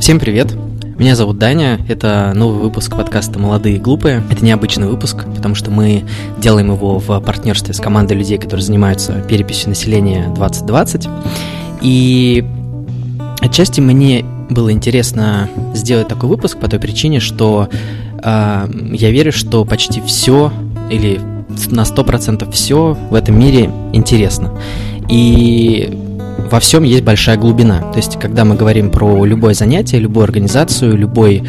Всем привет! Меня зовут Даня, это новый выпуск подкаста «Молодые и глупые». Это необычный выпуск, потому что мы делаем его в партнерстве с командой людей, которые занимаются переписью населения 2020. И отчасти мне было интересно сделать такой выпуск по той причине, что э, я верю, что почти все или на 100% все в этом мире интересно. И во всем есть большая глубина. То есть, когда мы говорим про любое занятие, любую организацию, любой,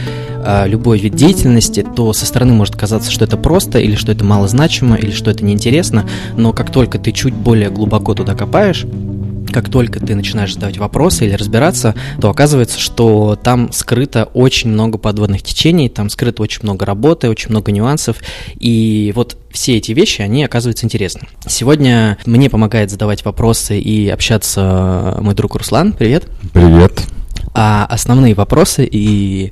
э, любой вид деятельности, то со стороны может казаться, что это просто, или что это малозначимо, или что это неинтересно, но как только ты чуть более глубоко туда копаешь, как только ты начинаешь задавать вопросы или разбираться, то оказывается, что там скрыто очень много подводных течений, там скрыто очень много работы, очень много нюансов, и вот все эти вещи, они оказываются интересны. Сегодня мне помогает задавать вопросы и общаться мой друг Руслан. Привет. Привет. А основные вопросы и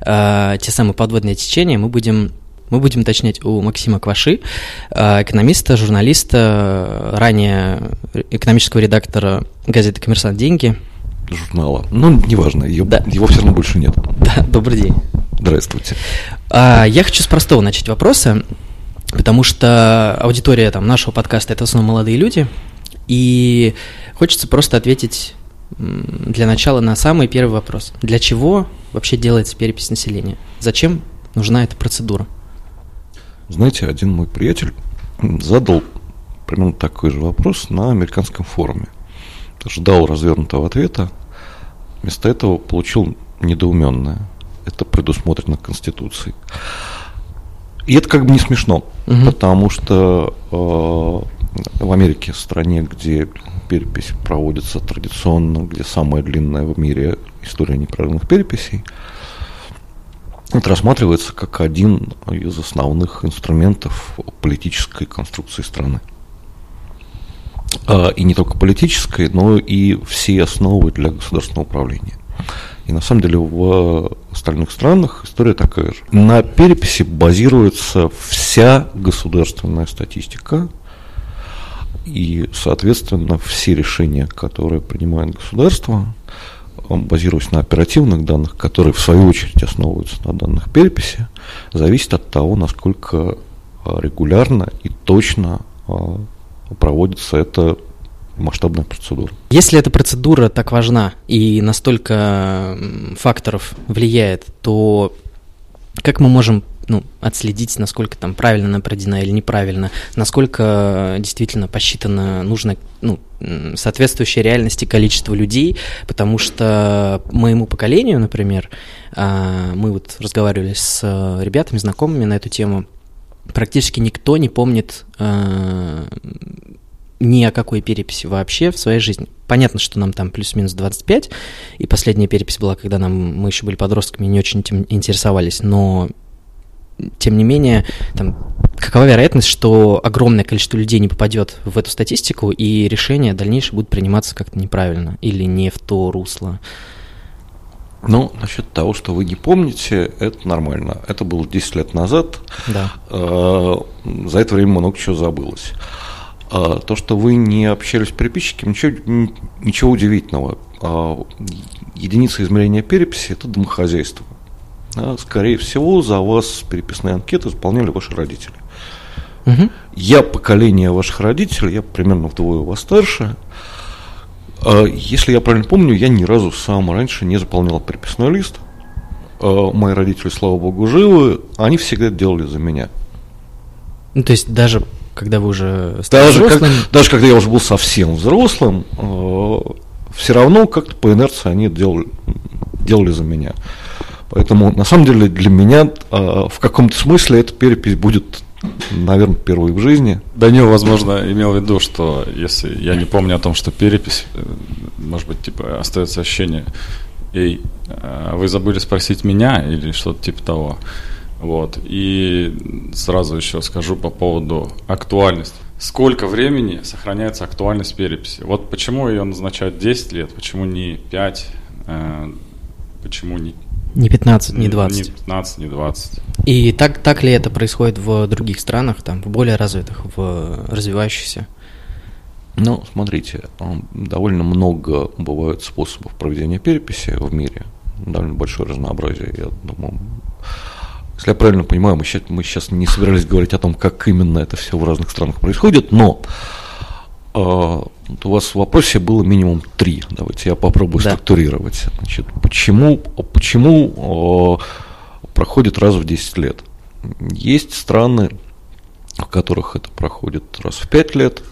э, те самые подводные течения мы будем мы будем уточнять у Максима Кваши, э, экономиста, журналиста, ранее экономического редактора газеты «Коммерсант. Деньги». Журнала. Ну, неважно, ее, да. его все равно больше нет. Да, добрый день. Здравствуйте. А, я хочу с простого начать вопроса, потому что аудитория там, нашего подкаста – это в основном молодые люди, и хочется просто ответить для начала на самый первый вопрос. Для чего вообще делается перепись населения? Зачем нужна эта процедура? Знаете, один мой приятель задал примерно такой же вопрос на американском форуме. Ждал развернутого ответа, вместо этого получил недоуменное. Это предусмотрено Конституцией. И это как бы не смешно, угу. потому что э, в Америке, стране, где перепись проводится традиционно, где самая длинная в мире история непрерывных переписей, это рассматривается как один из основных инструментов политической конструкции страны. А, и не только политической, но и все основы для государственного управления. И на самом деле в остальных странах история такая же. На переписи базируется вся государственная статистика, и, соответственно, все решения, которые принимает государство, базируясь на оперативных данных, которые в свою очередь основываются на данных переписи, зависит от того, насколько а, регулярно и точно а, проводится эта масштабная процедура. Если эта процедура так важна и настолько факторов влияет, то как мы можем ну, отследить, насколько там правильно она или неправильно, насколько действительно посчитано нужно ну, соответствующее реальности количество людей, потому что моему поколению, например, а, мы вот разговаривали с ребятами, знакомыми на эту тему, практически никто не помнит а, ни о какой переписи вообще в своей жизни. Понятно, что нам там плюс-минус 25, и последняя перепись была, когда нам, мы еще были подростками не очень этим интересовались, но тем не менее, там, какова вероятность, что огромное количество людей не попадет в эту статистику, и решения дальнейшие будут приниматься как-то неправильно или не в то русло? Ну, насчет того, что вы не помните, это нормально. Это было 10 лет назад. Да. Э, за это время много чего забылось. А то, что вы не общались с переписчиками, ничего, ничего удивительного. А единица измерения переписи – это домохозяйство. А, скорее всего, за вас переписные анкеты заполняли ваши родители. Угу. Я поколение ваших родителей, я примерно вдвое вас старше. А, если я правильно помню, я ни разу сам раньше не заполнял переписной лист. А, мои родители, слава богу, живы, они всегда это делали за меня. Ну, то есть даже когда вы уже стали даже, взрослым? Как, даже когда я уже был совсем взрослым, все равно как-то по инерции они делали, делали за меня. Поэтому, на самом деле, для меня э, в каком-то смысле эта перепись будет, наверное, первой в жизни. Данил, возможно, имел в виду, что если я не помню о том, что перепись, э, может быть, типа, остается ощущение, эй, э, вы забыли спросить меня или что-то типа того. Вот. И сразу еще скажу по поводу актуальности. Сколько времени сохраняется актуальность переписи? Вот почему ее назначают 10 лет, почему не 5, почему не не 15, не 20. Не 15, не 20. И так, так ли это происходит в других странах, там, в более развитых, в развивающихся? Ну, смотрите, довольно много бывают способов проведения переписи в мире. довольно большое разнообразие. Я думаю, если я правильно понимаю, мы сейчас, мы сейчас не собирались говорить о том, как именно это все в разных странах происходит, но э, у вас в вопросе было минимум три. Давайте я попробую да. структурировать. Значит, почему почему э, проходит раз в 10 лет? Есть страны, в которых это проходит раз в 5 лет.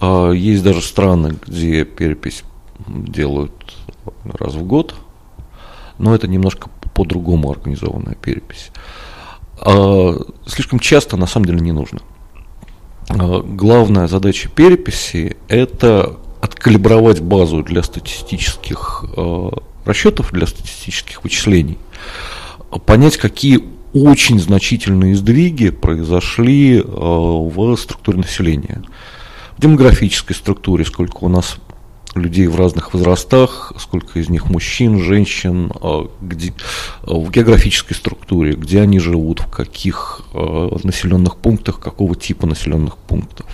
Э, есть даже страны, где перепись делают раз в год. Но это немножко по-другому организованная перепись. А, слишком часто на самом деле не нужно. А, главная задача переписи – это откалибровать базу для статистических а, расчетов, для статистических вычислений, понять, какие очень значительные сдвиги произошли в структуре населения. В демографической структуре, сколько у нас людей в разных возрастах, сколько из них мужчин, женщин, а, где, а, в географической структуре, где они живут, в каких а, населенных пунктах, какого типа населенных пунктов,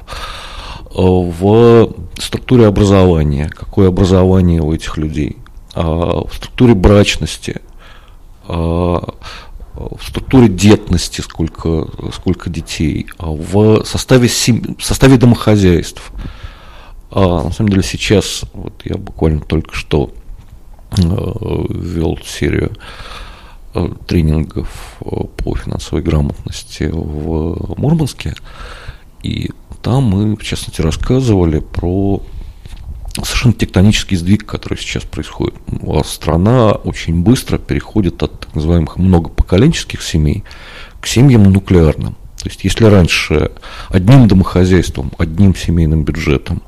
в структуре образования, какое образование у этих людей, в структуре брачности, в структуре детности, сколько, сколько детей, в составе, сем... в составе домохозяйств – а, на самом деле сейчас, вот я буквально только что э, вел серию э, тренингов э, по финансовой грамотности в Мурманске, и там мы, в частности, рассказывали про совершенно тектонический сдвиг, который сейчас происходит. Страна очень быстро переходит от так называемых многопоколенческих семей к семьям нуклеарным. То есть, если раньше одним домохозяйством, одним семейным бюджетом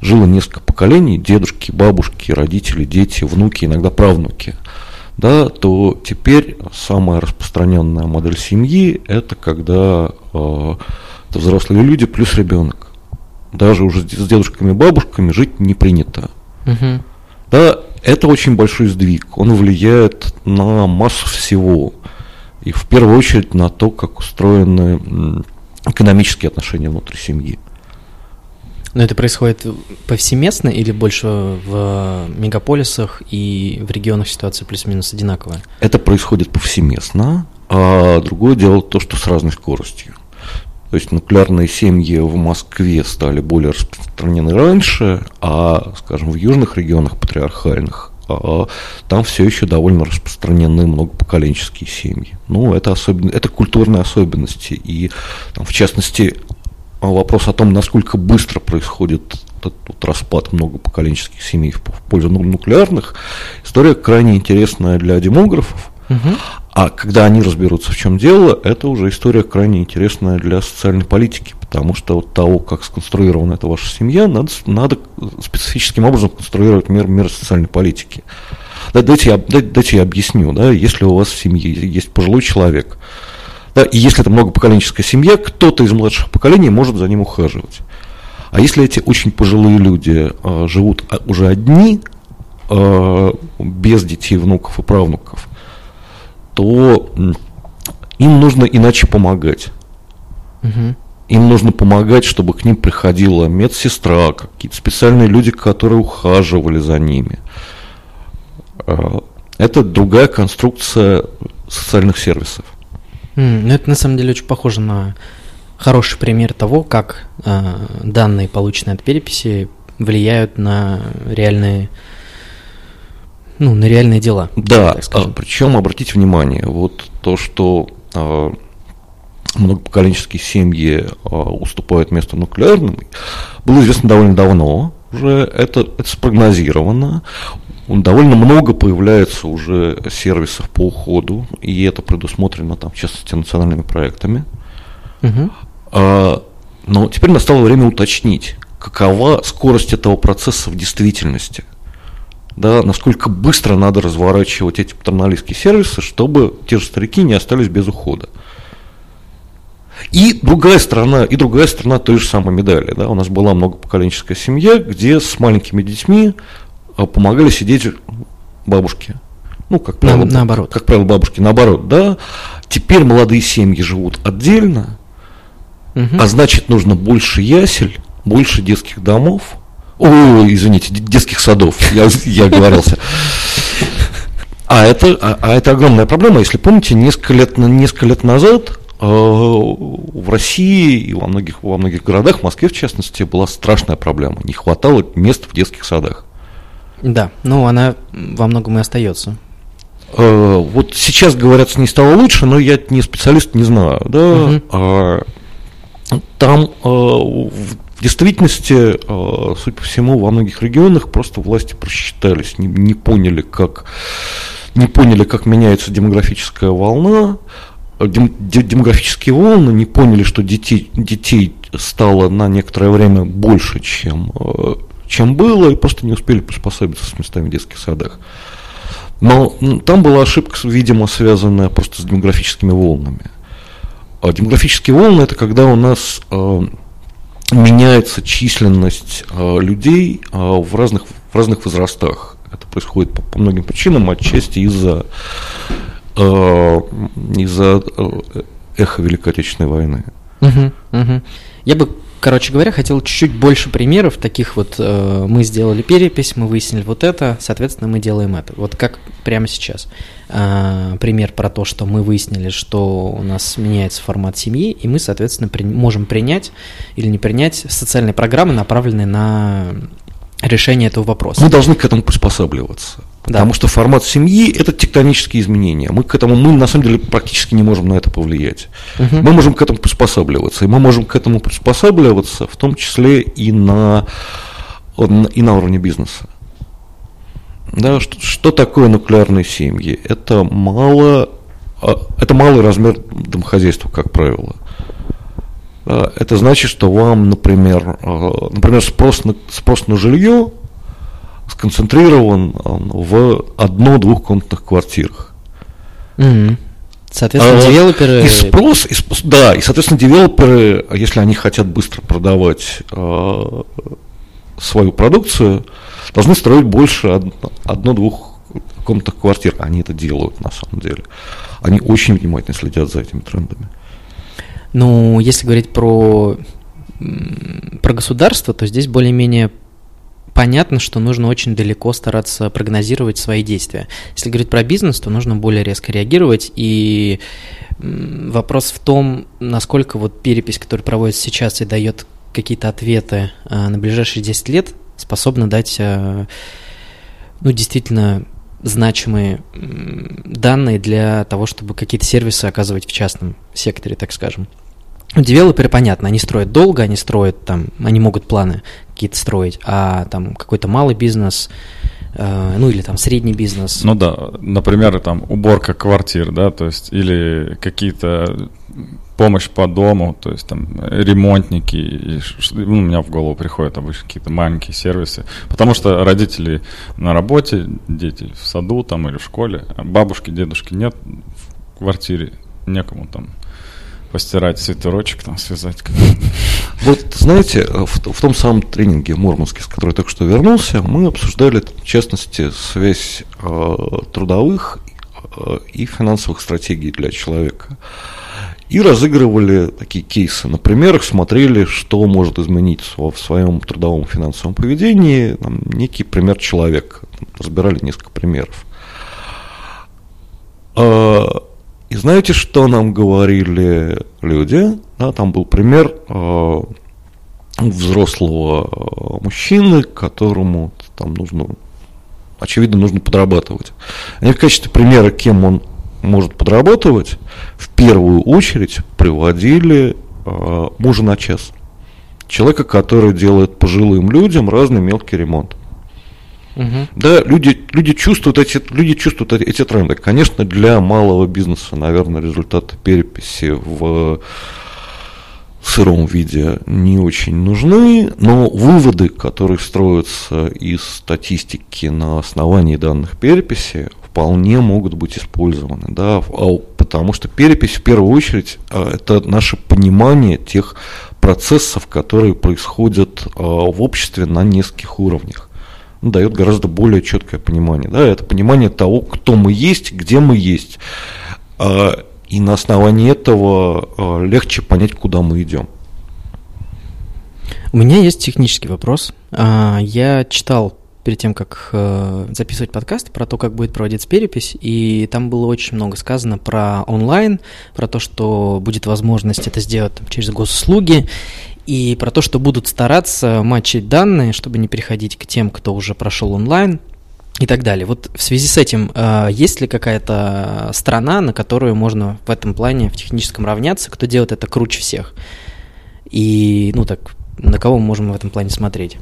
жило несколько поколений, дедушки, бабушки, родители, дети, внуки, иногда правнуки, да, то теперь самая распространенная модель семьи – это когда э, это взрослые люди плюс ребенок. Даже уже с дедушками и бабушками жить не принято. Угу. Да, это очень большой сдвиг. Он влияет на массу всего и в первую очередь на то, как устроены экономические отношения внутри семьи. Но это происходит повсеместно или больше в мегаполисах и в регионах ситуация плюс-минус одинаковая? Это происходит повсеместно, а другое дело то, что с разной скоростью. То есть нуклеарные семьи в Москве стали более распространены раньше, а, скажем, в южных регионах патриархальных там все еще довольно распространены многопоколенческие семьи. Ну, это, особенно, это культурные особенности. И, там, в частности, вопрос о том, насколько быстро происходит этот вот распад многопоколенческих семей в пользу нуклеарных, история крайне интересная для демографов. Угу. А когда они разберутся, в чем дело, это уже история крайне интересная для социальной политики, потому что от того, как сконструирована эта ваша семья, надо, надо специфическим образом конструировать мер, меры социальной политики. Дайте я, дайте я объясню, да, если у вас в семье есть пожилой человек, да, и если это многопоколенческая семья, кто-то из младших поколений может за ним ухаживать. А если эти очень пожилые люди э, живут а, уже одни, э, без детей, внуков и правнуков, то им нужно иначе помогать. Угу. Им нужно помогать, чтобы к ним приходила медсестра, какие-то специальные люди, которые ухаживали за ними. А, это другая конструкция социальных сервисов. Mm, ну, это на самом деле очень похоже на хороший пример того, как э, данные, полученные от переписи, влияют на реальные ну, на реальные дела. Да, а, причем обратите внимание, вот то, что а, многопоколенческие семьи а, уступают место нуклеарным, было известно довольно давно, уже это, это спрогнозировано. Довольно много появляется уже сервисов по уходу, и это предусмотрено, там, в частности, национальными проектами. Угу. А, но теперь настало время уточнить, какова скорость этого процесса в действительности – да, насколько быстро надо разворачивать эти патерналистские сервисы, чтобы те же старики не остались без ухода. И другая сторона, и другая сторона той же самой медали. Да, у нас была многопоколенческая семья, где с маленькими детьми а, помогали сидеть бабушки. Ну, как правило, На, наоборот. Как правило, бабушки наоборот, да. Теперь молодые семьи живут отдельно, угу. а значит, нужно больше ясель, больше детских домов, Ой, извините, детских садов. Я, я оговорился. А это, а, а это огромная проблема. Если помните, несколько лет, несколько лет назад э, в России и во многих, во многих городах, в Москве в частности, была страшная проблема. Не хватало мест в детских садах. Да, ну она во многом и остается. Э, вот сейчас, говорят, с ней стало лучше, но я не специалист, не знаю. Да? Угу. Там э, в действительности, э, судя по всему, во многих регионах просто власти просчитались, не, не поняли, как не поняли, как меняется демографическая волна, дем, демографические волны, не поняли, что детей, детей стало на некоторое время больше, чем, чем было, и просто не успели приспособиться с местами в детских садах. Но там была ошибка, видимо, связанная просто с демографическими волнами. А демографические волны это когда у нас э, меняется численность э, людей э, в, разных, в разных возрастах. Это происходит по, по многим причинам, отчасти из-за э, из-за эхо Великой Отечественной войны. Угу, угу. Я бы короче говоря, хотел чуть-чуть больше примеров таких вот. Э, мы сделали перепись, мы выяснили вот это, соответственно, мы делаем это. Вот как прямо сейчас. Э, пример про то, что мы выяснили, что у нас меняется формат семьи, и мы, соответственно, при, можем принять или не принять социальные программы, направленные на решение этого вопроса. Мы должны к этому приспосабливаться. Да. Потому что формат семьи – это тектонические изменения. Мы к этому, мы на самом деле практически не можем на это повлиять. Угу. Мы можем к этому приспосабливаться. И мы можем к этому приспосабливаться в том числе и на, и на уровне бизнеса. Да, что, что такое нуклеарные семьи? Это мало, а, это малый размер домохозяйства, как правило. Это значит, что вам, например, а, например спрос, на, спрос на жилье сконцентрирован в одно-двухкомнатных квартирах. Угу. Соответственно, а, девелоперы... И спрос, и, да, и, соответственно, девелоперы, если они хотят быстро продавать э, свою продукцию, должны строить больше одно-двух комнатных квартир. Они это делают, на самом деле. Они очень внимательно следят за этими трендами. Ну, если говорить про, про государство, то здесь более-менее понятно, что нужно очень далеко стараться прогнозировать свои действия. Если говорить про бизнес, то нужно более резко реагировать. И вопрос в том, насколько вот перепись, которая проводится сейчас и дает какие-то ответы а, на ближайшие 10 лет, способна дать а, ну, действительно значимые данные для того, чтобы какие-то сервисы оказывать в частном секторе, так скажем. Девелоперы, понятно, они строят долго, они строят там, они могут планы какие-то строить, а там какой-то малый бизнес, э, ну или там средний бизнес. Ну да, например, там уборка квартир, да, то есть или какие-то помощь по дому, то есть там ремонтники, и, ну, у меня в голову приходят обычно какие-то маленькие сервисы, потому что родители на работе, дети в саду там или в школе, а бабушки, дедушки нет в квартире, некому там постирать свитерочек, там, связать. Вот, знаете, в, в том самом тренинге в Мурманске, с которого я только что вернулся, мы обсуждали, в частности, связь э, трудовых э, и финансовых стратегий для человека. И разыгрывали такие кейсы. На примерах смотрели, что может изменить в своем трудовом финансовом поведении. Там, некий пример человека. Разбирали несколько примеров. И знаете, что нам говорили люди? Да, там был пример э, взрослого э, мужчины, которому там нужно, очевидно, нужно подрабатывать. Они в качестве примера, кем он может подрабатывать, в первую очередь приводили э, мужа на час. Человека, который делает пожилым людям разный мелкий ремонт. Угу. Да, люди, люди чувствуют эти, люди чувствуют эти тренды. Конечно, для малого бизнеса, наверное, результаты переписи в сыром виде не очень нужны, но выводы, которые строятся из статистики на основании данных переписи, вполне могут быть использованы, да, а потому что перепись в первую очередь а, это наше понимание тех процессов, которые происходят а, в обществе на нескольких уровнях дает гораздо более четкое понимание. Да, это понимание того, кто мы есть, где мы есть. А, и на основании этого а, легче понять, куда мы идем. У меня есть технический вопрос. А, я читал перед тем, как э, записывать подкаст, про то, как будет проводиться перепись, и там было очень много сказано про онлайн, про то, что будет возможность это сделать там, через госуслуги, и про то, что будут стараться матчить данные, чтобы не переходить к тем, кто уже прошел онлайн, и так далее. Вот в связи с этим, э, есть ли какая-то страна, на которую можно в этом плане в техническом равняться, кто делает это круче всех? И, ну так, на кого мы можем в этом плане смотреть?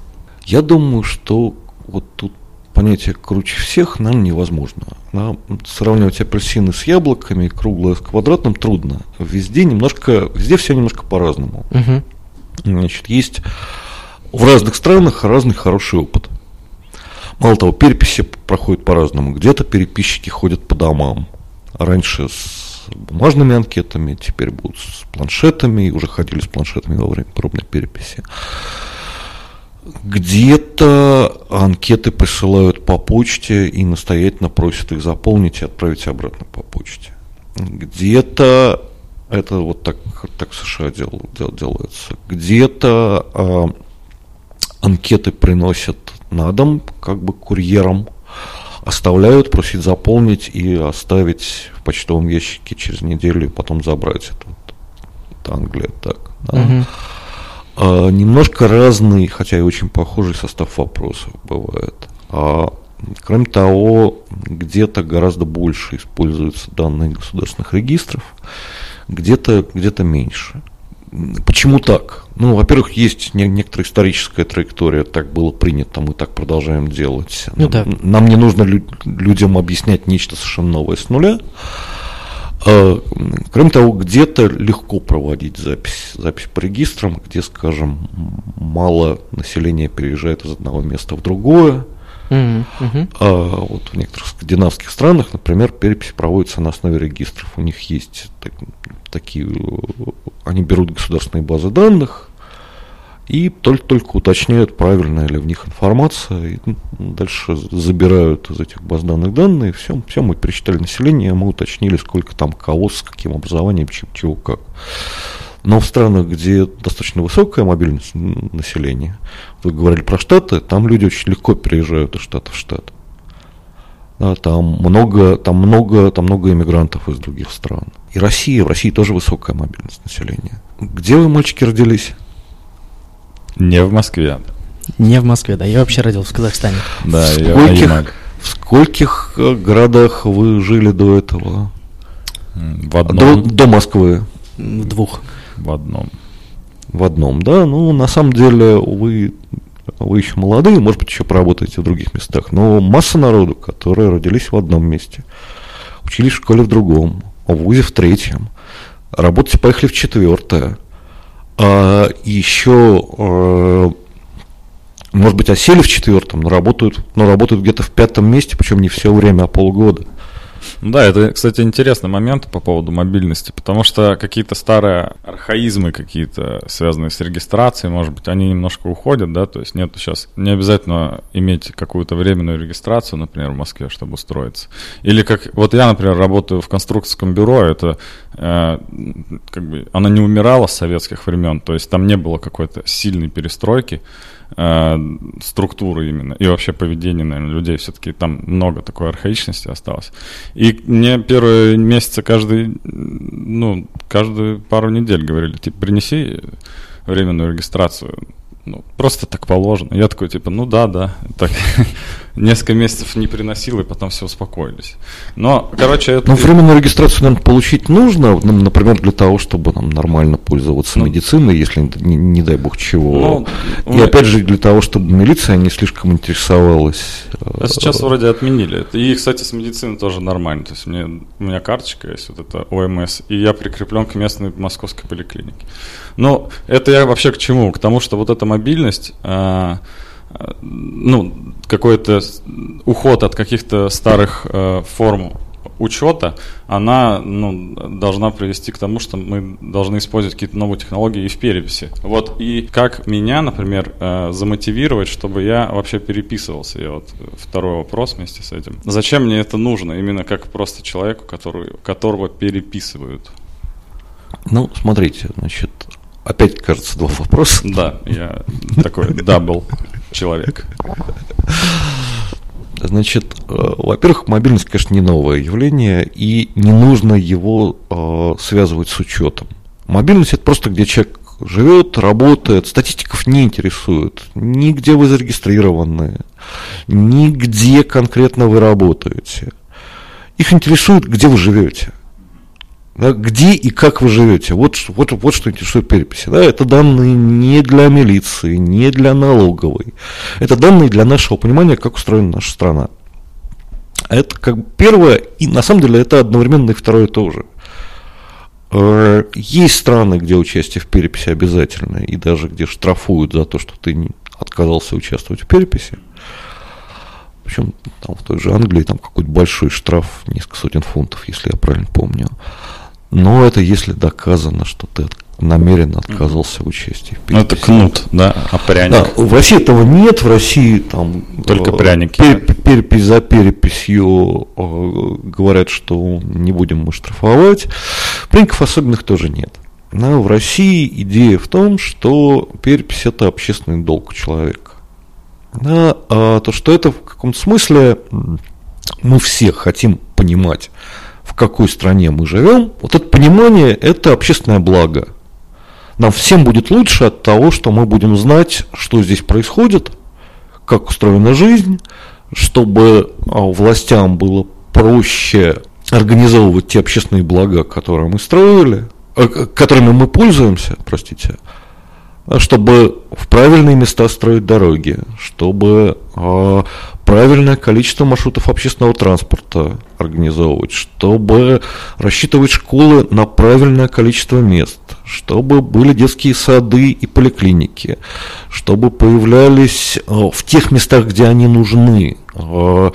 Я думаю, что вот тут понятие круче всех, наверное, невозможно. Да? Сравнивать апельсины с яблоками, круглое с квадратным трудно. Везде немножко, везде все немножко по-разному. Угу. Значит, есть в разных странах разный хороший опыт. Мало того, переписи проходят по-разному. Где-то переписчики ходят по домам. Раньше с бумажными анкетами, теперь будут с планшетами, уже ходили с планшетами во время пробной переписи. Где-то анкеты присылают по почте и настоятельно просят их заполнить и отправить обратно по почте. Где-то это вот так, так в США дел, дел, делается. Где-то э, анкеты приносят на дом, как бы курьером, оставляют, просить заполнить и оставить в почтовом ящике через неделю и потом забрать. Это, вот, это Англия так. Да? Угу. А, немножко разный, хотя и очень похожий состав вопросов бывает. А, кроме того, где-то гораздо больше используются данные государственных регистров, где-то где меньше. Почему так? Ну, во-первых, есть не, некоторая историческая траектория, так было принято, мы так продолжаем делать. Ну, да. Нам не нужно лю- людям объяснять нечто совершенно новое с нуля. А, кроме того, где-то легко проводить запись, запись по регистрам, где, скажем, мало населения переезжает из одного места в другое. А вот в некоторых скандинавских странах, например, перепись проводится на основе регистров. У них есть так, такие, они берут государственные базы данных и только-только уточняют, правильная ли в них информация, и дальше забирают из этих баз данных данные, все, все мы пересчитали население, мы уточнили, сколько там кого, с каким образованием, чем, чего, как. Но в странах, где достаточно высокая мобильность населения, вы говорили про Штаты, там люди очень легко переезжают из штата в штат. Да, там много, там много, там много иммигрантов из других стран. И Россия, в России тоже высокая мобильность населения. Где вы, мальчики, родились? Не в Москве. Не в Москве, да. Я вообще родился в Казахстане. Да, в скольких, в скольких э, городах вы жили до этого? В одном. До, до Москвы? В двух. В одном. В одном, да. Ну, на самом деле, вы, вы еще молодые, может быть, еще поработаете в других местах. Но масса народу, которые родились в одном месте, учились в школе в другом, в ВУЗе в третьем, работать поехали в четвертое. А еще, э, может быть, осели в четвертом, но работают, но работают где-то в пятом месте, причем не все время, а полгода. Да, это, кстати, интересный момент по поводу мобильности, потому что какие-то старые архаизмы какие-то, связанные с регистрацией, может быть, они немножко уходят, да, то есть нет сейчас, не обязательно иметь какую-то временную регистрацию, например, в Москве, чтобы устроиться. Или как, вот я, например, работаю в конструкторском бюро, это э, как бы, она не умирала с советских времен, то есть там не было какой-то сильной перестройки, структуры именно и вообще поведения, наверное, людей. Все-таки там много такой архаичности осталось. И мне первые месяцы каждый, ну, каждую пару недель говорили, типа, принеси временную регистрацию ну, просто так положено. Я такой, типа, ну да, да. Так, несколько месяцев не приносил, и потом все успокоились. Но, короче, это... Ну, временную регистрацию, нам получить нужно, ну, например, для того, чтобы нам нормально пользоваться ну, медициной, если, не, не дай бог чего. Ну, и мы... опять же, для того, чтобы милиция не слишком интересовалась. А сейчас вроде отменили. И, кстати, с медициной тоже нормально. То есть мне, у меня карточка есть, вот это ОМС, и я прикреплен к местной московской поликлинике. Но это я вообще к чему? К тому, что вот эта мобильность, э, ну, какой-то уход от каких-то старых э, форм учета, она ну, должна привести к тому, что мы должны использовать какие-то новые технологии и в переписи. Вот и как меня, например, э, замотивировать, чтобы я вообще переписывался? И вот второй вопрос вместе с этим. Зачем мне это нужно? Именно как просто человеку, который, которого переписывают. Ну, смотрите, значит, Опять, кажется, два вопроса. Да, я такой double человек. Значит, э, во-первых, мобильность, конечно, не новое явление, и не нужно его э, связывать с учетом. Мобильность это просто где человек живет, работает, статистиков не интересует, нигде вы зарегистрированы, нигде конкретно вы работаете. Их интересует, где вы живете. Да, где и как вы живете. Вот, вот, вот что интересует переписи. Да, это данные не для милиции, не для налоговой. Это данные для нашего понимания, как устроена наша страна. Это как бы первое, и на самом деле это одновременно и второе тоже. Э, есть страны, где участие в переписи обязательное, и даже где штрафуют за то, что ты отказался участвовать в переписи. Причем там в той же Англии там какой-то большой штраф, несколько сотен фунтов, если я правильно помню. Но это если доказано, что ты намеренно отказался в участии. Ну, это кнут, да, а пряник? Да, в России этого нет, в России там... Только э, пряники. Пер, перепись за переписью э, говорят, что не будем мы штрафовать. Пряников особенных тоже нет. Но в России идея в том, что перепись это общественный долг человека. Да, а то, что это в каком-то смысле мы все хотим понимать, в какой стране мы живем, вот это понимание – это общественное благо. Нам всем будет лучше от того, что мы будем знать, что здесь происходит, как устроена жизнь, чтобы а, властям было проще организовывать те общественные блага, которые мы строили, э, которыми мы пользуемся, простите, чтобы в правильные места строить дороги, чтобы э, правильное количество маршрутов общественного транспорта организовывать, чтобы рассчитывать школы на правильное количество мест, чтобы были детские сады и поликлиники, чтобы появлялись э, в тех местах, где они нужны, э,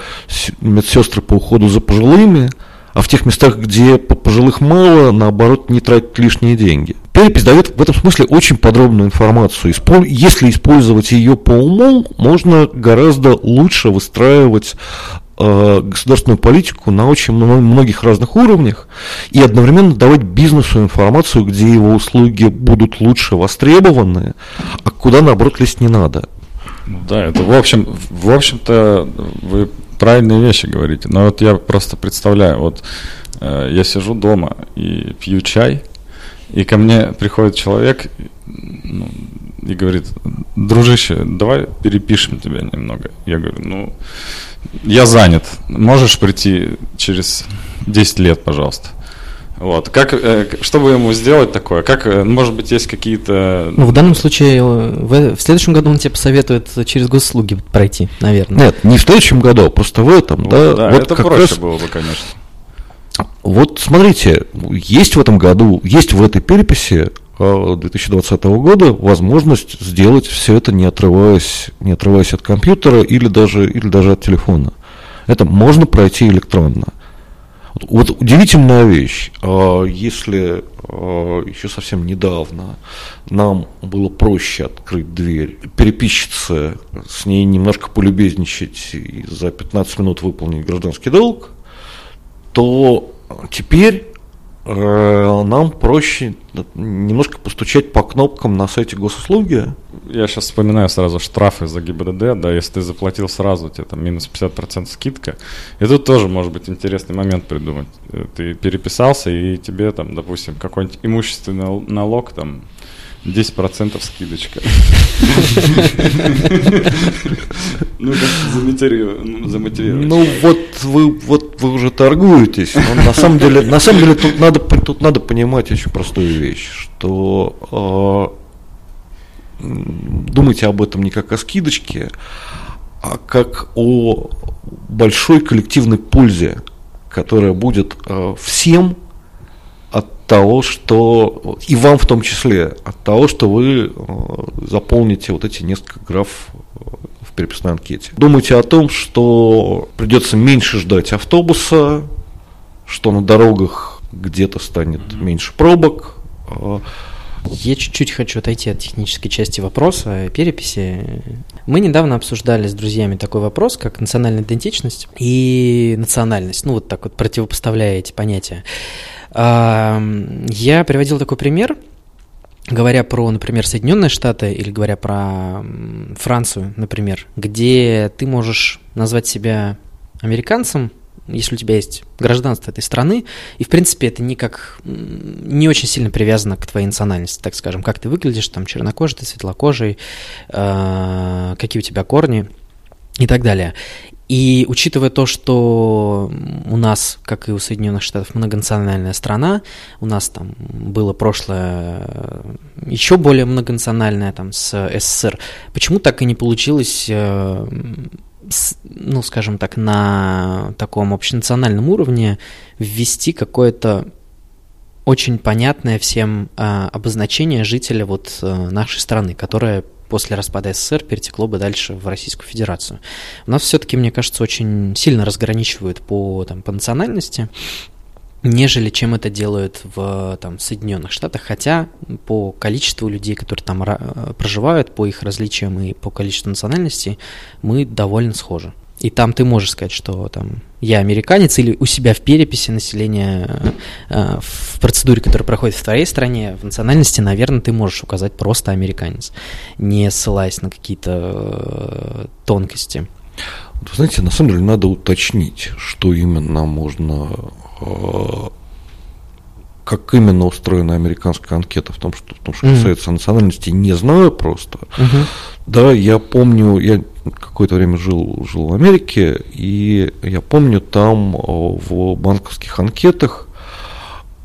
медсестры по уходу за пожилыми, а в тех местах, где пожилых мало, наоборот, не тратить лишние деньги. Перепись дает в этом смысле очень подробную информацию. Если использовать ее по уму, можно гораздо лучше выстраивать э, государственную политику на очень многих разных уровнях и одновременно давать бизнесу информацию, где его услуги будут лучше востребованы, а куда, наоборот, лезть не надо. Да, это в общем, в общем-то, вы правильные вещи говорите. Но вот я просто представляю, вот э, я сижу дома и пью чай, и ко мне приходит человек ну, и говорит, дружище, давай перепишем тебя немного. Я говорю, ну, я занят, можешь прийти через 10 лет, пожалуйста. Вот. Как, э, чтобы ему сделать такое? Как, э, может быть, есть какие-то... Ну, в данном случае, э, в, в следующем году он тебе посоветует через госуслуги пройти, наверное. Нет, не в следующем году, а просто в этом, вот, да. Да, вот это проще раз... было бы, конечно. Вот смотрите, есть в этом году, есть в этой переписи 2020 года возможность сделать все это, не отрываясь, не отрываясь от компьютера или даже, или даже от телефона. Это можно пройти электронно. Вот удивительная вещь. А, если а, еще совсем недавно нам было проще открыть дверь, переписчице, с ней немножко полюбезничать и за 15 минут выполнить гражданский долг, то теперь нам проще немножко постучать по кнопкам на сайте госуслуги. Я сейчас вспоминаю сразу штрафы за ГИБДД, да, если ты заплатил сразу, тебе там минус 50% скидка. И тут тоже может быть интересный момент придумать. Ты переписался, и тебе там, допустим, какой-нибудь имущественный налог там 10% скидочка. Ну, замотивировать. Ну, вот вы, вот вы уже торгуетесь. Но на самом деле, на самом деле тут надо, тут надо понимать очень простую вещь, что э, думайте об этом не как о скидочке, а как о большой коллективной пользе, которая будет э, всем того, что и вам в том числе, от того, что вы э, заполните вот эти несколько граф э, в переписной анкете. Думайте о том, что придется меньше ждать автобуса, что на дорогах где-то станет меньше пробок. Я чуть-чуть хочу отойти от технической части вопроса переписи. Мы недавно обсуждали с друзьями такой вопрос, как национальная идентичность и национальность. Ну, вот так вот противопоставляя эти понятия. Я приводил такой пример. говоря про, например, Соединенные Штаты или говоря про Францию, например, где ты можешь назвать себя американцем, если у тебя есть гражданство этой страны, и, в принципе, это никак не очень сильно привязано к твоей национальности, так скажем, как ты выглядишь, там, чернокожий, ты светлокожий, э, какие у тебя корни и так далее. И учитывая то, что у нас, как и у Соединенных Штатов, многонациональная страна, у нас там было прошлое э, еще более многонациональное там с СССР, почему так и не получилось э, ну, скажем так, на таком общенациональном уровне ввести какое-то очень понятное всем э, обозначение жителя вот э, нашей страны, которое после распада СССР перетекло бы дальше в Российскую Федерацию. У нас все-таки, мне кажется, очень сильно разграничивают по, там, по национальности, нежели чем это делают в там, Соединенных Штатах, хотя по количеству людей, которые там проживают, по их различиям и по количеству национальностей, мы довольно схожи. И там ты можешь сказать, что там я американец, или у себя в переписи населения э, в процедуре, которая проходит в твоей стране, в национальности, наверное, ты можешь указать просто американец, не ссылаясь на какие-то э, тонкости. Вы знаете, на самом деле надо уточнить, что именно можно э, как именно устроена американская анкета в том, что, в том, что касается национальности, не знаю просто. Uh-huh. Да, я помню, я какое-то время жил, жил в Америке, и я помню, там э, в банковских анкетах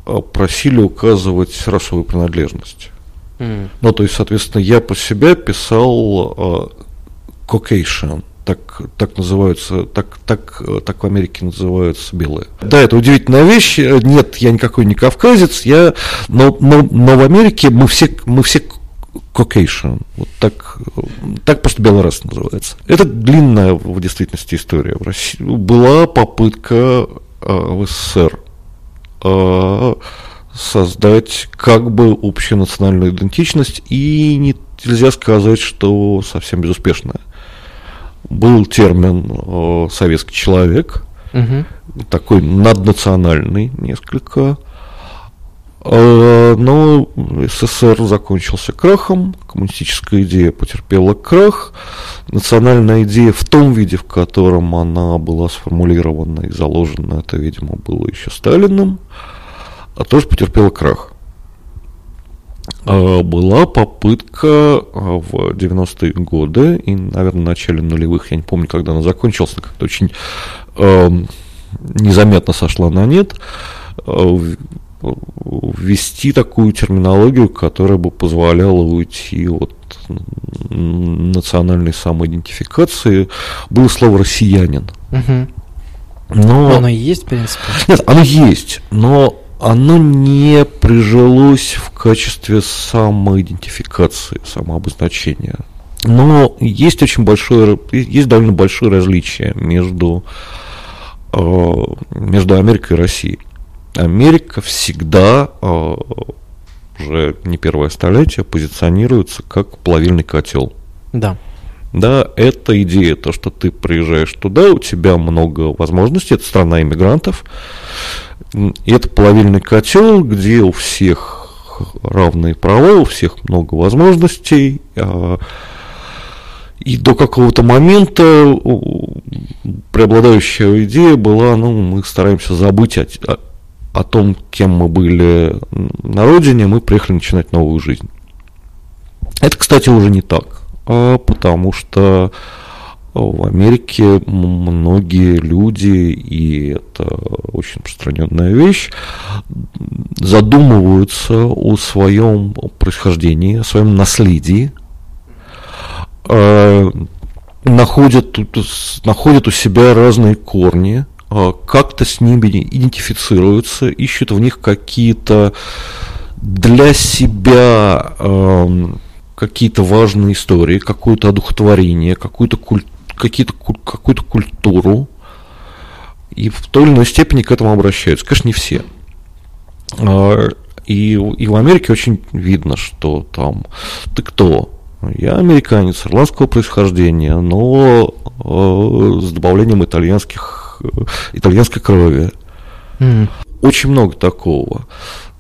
э, просили указывать расовую принадлежность. Mm. Ну, то есть, соответственно, я по себе писал э, Caucasian, так, так называются, так, так, так в Америке называются белые. Да, это удивительная вещь. Нет, я никакой не кавказец, я, но, но, но в Америке мы все, мы все Caucasian. Вот так, так просто белый рас называется. Это длинная в действительности история. В России была попытка э, в СССР э, создать как бы общую национальную идентичность, и не, нельзя сказать, что совсем безуспешная. Был термин э, советский человек, угу. такой наднациональный несколько, а, но СССР закончился крахом, коммунистическая идея потерпела крах, национальная идея в том виде, в котором она была сформулирована и заложена, это, видимо, было еще Сталиным, а тоже потерпела крах. А, была попытка а, в 90-е годы и, наверное, в начале нулевых, я не помню, когда она закончилась, как-то очень э, незаметно сошла на нет, ввести такую терминологию, которая бы позволяла уйти от национальной самоидентификации, было слово «россиянин». Угу. Но... Оно и есть, в принципе. Нет, оно есть, но оно не прижилось в качестве самоидентификации, самообозначения. Но есть очень большое, есть довольно большое различие между, э, между Америкой и Россией. Америка всегда э, уже не первое столетие позиционируется как плавильный котел. Да. Да, это идея, то, что ты приезжаешь туда, у тебя много возможностей, это страна иммигрантов, это плавильный котел, где у всех равные права, у всех много возможностей, а, и до какого-то момента преобладающая идея была, ну, мы стараемся забыть о, о том, кем мы были на родине, мы приехали начинать новую жизнь. Это, кстати, уже не так, потому что в Америке многие люди, и это очень распространенная вещь, задумываются о своем происхождении, о своем наследии, а, находят, находят у себя разные корни, а, как-то с ними идентифицируются, ищут в них какие-то для себя какие-то важные истории, какое-то одухотворение, какую-то куль... какие-то, какую-то культуру, и в той или иной степени к этому обращаются. Конечно, не все. А, и, и в Америке очень видно, что там ты кто? Я американец ирландского происхождения, но э, с добавлением итальянских итальянской крови. Mm. Очень много такого.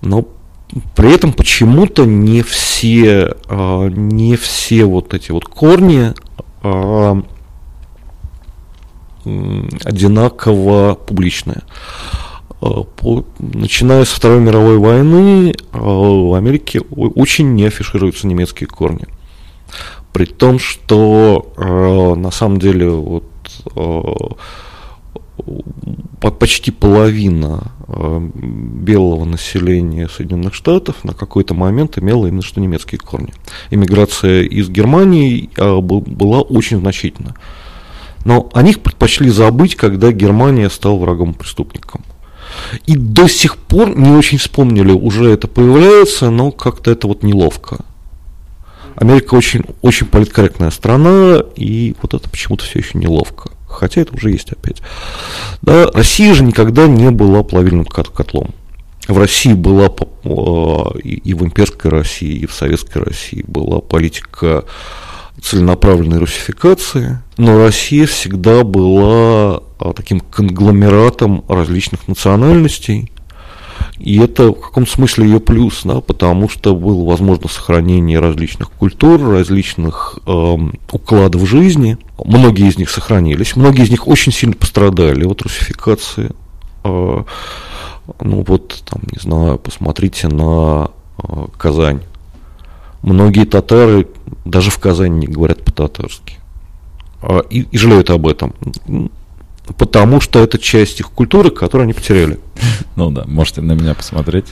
Но при этом почему-то не все, а, не все вот эти вот корни а, одинаково публичные. По, начиная с Второй мировой войны в Америке очень не афишируются немецкие корни. При том, что на самом деле вот почти половина белого населения Соединенных Штатов на какой-то момент имела именно что немецкие корни. Иммиграция из Германии э, была очень значительна. Но о них предпочли забыть, когда Германия стала врагом преступником. И до сих пор не очень вспомнили, уже это появляется, но как-то это вот неловко. Америка очень, очень политкорректная страна, и вот это почему-то все еще неловко хотя это уже есть опять. Да, Россия же никогда не была плавильным котлом. В России была, э, и в имперской России, и в советской России была политика целенаправленной русификации, но Россия всегда была а, таким конгломератом различных национальностей, и это в каком смысле ее плюс, да, потому что было возможно сохранение различных культур, различных э, укладов жизни. Многие из них сохранились, многие из них очень сильно пострадали от русификации. Э, ну вот, там, не знаю, посмотрите на э, Казань. Многие татары даже в Казани не говорят по-татарски. Э, и, и жалеют об этом потому что это часть их культуры, которую они потеряли. Ну да, можете на меня посмотреть.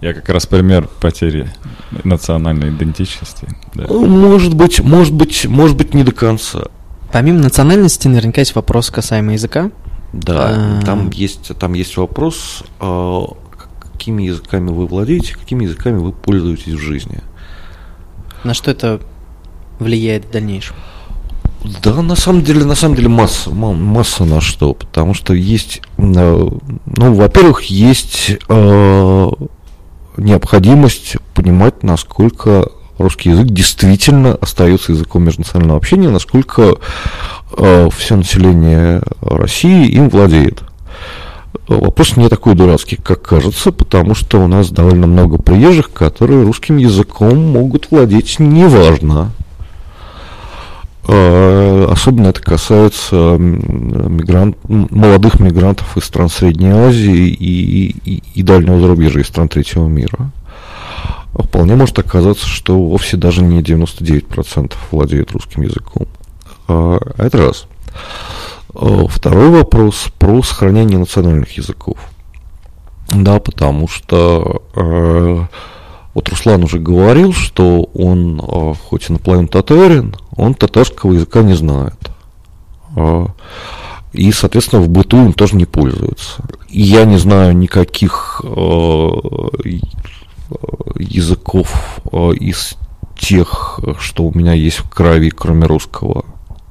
Я как раз пример потери национальной идентичности. Да. Ну, может быть, может быть, может быть, не до конца. Помимо национальности, наверняка есть вопрос касаемо языка. Да, а... там есть, там есть вопрос, а, какими языками вы владеете, какими языками вы пользуетесь в жизни. На что это влияет в дальнейшем? Да, на самом деле, на самом деле масса, масса на что, потому что есть, э, ну, во-первых, есть э, необходимость понимать, насколько русский язык действительно остается языком межнационального общения, насколько э, все население России им владеет. Вопрос не такой дурацкий, как кажется, потому что у нас довольно много приезжих, которые русским языком могут владеть неважно. А, особенно это касается мигрант, молодых мигрантов из стран Средней Азии и, и, и дальнего зарубежья, из стран третьего мира. Вполне может оказаться, что вовсе даже не 99% владеют русским языком. А, это раз. А, второй вопрос про сохранение национальных языков. Да, потому что вот Руслан уже говорил, что он, а, хоть и наполовину татарин, он татарского языка не знает. А, и, соответственно, в быту им тоже не пользуется. И я не знаю никаких а, языков из тех, что у меня есть в крови, кроме русского.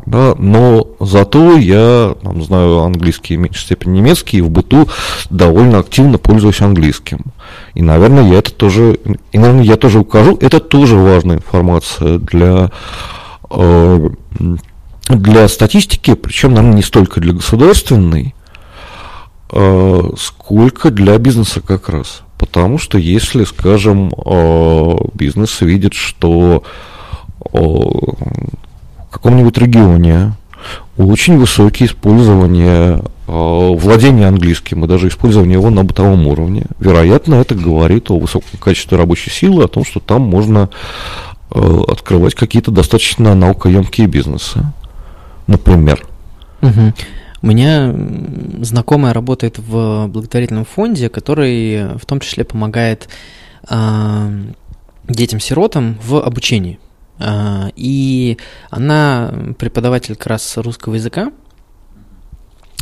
Да, но зато я там, знаю английский в меньшей степени немецкий, и в быту довольно активно пользуюсь английским. И, наверное, я это тоже, и, наверное, я тоже укажу, это тоже важная информация для, для статистики, причем, наверное, не столько для государственной, э, сколько для бизнеса как раз. Потому что если, скажем, э, бизнес видит, что в каком-нибудь регионе очень высокие использование э, владения английским и даже использование его на бытовом уровне. Вероятно, это говорит о высоком качестве рабочей силы, о том, что там можно э, открывать какие-то достаточно наукоемкие бизнесы. Например. Угу. У меня знакомая работает в благотворительном фонде, который в том числе помогает э, детям-сиротам в обучении. А, и она преподаватель как раз русского языка,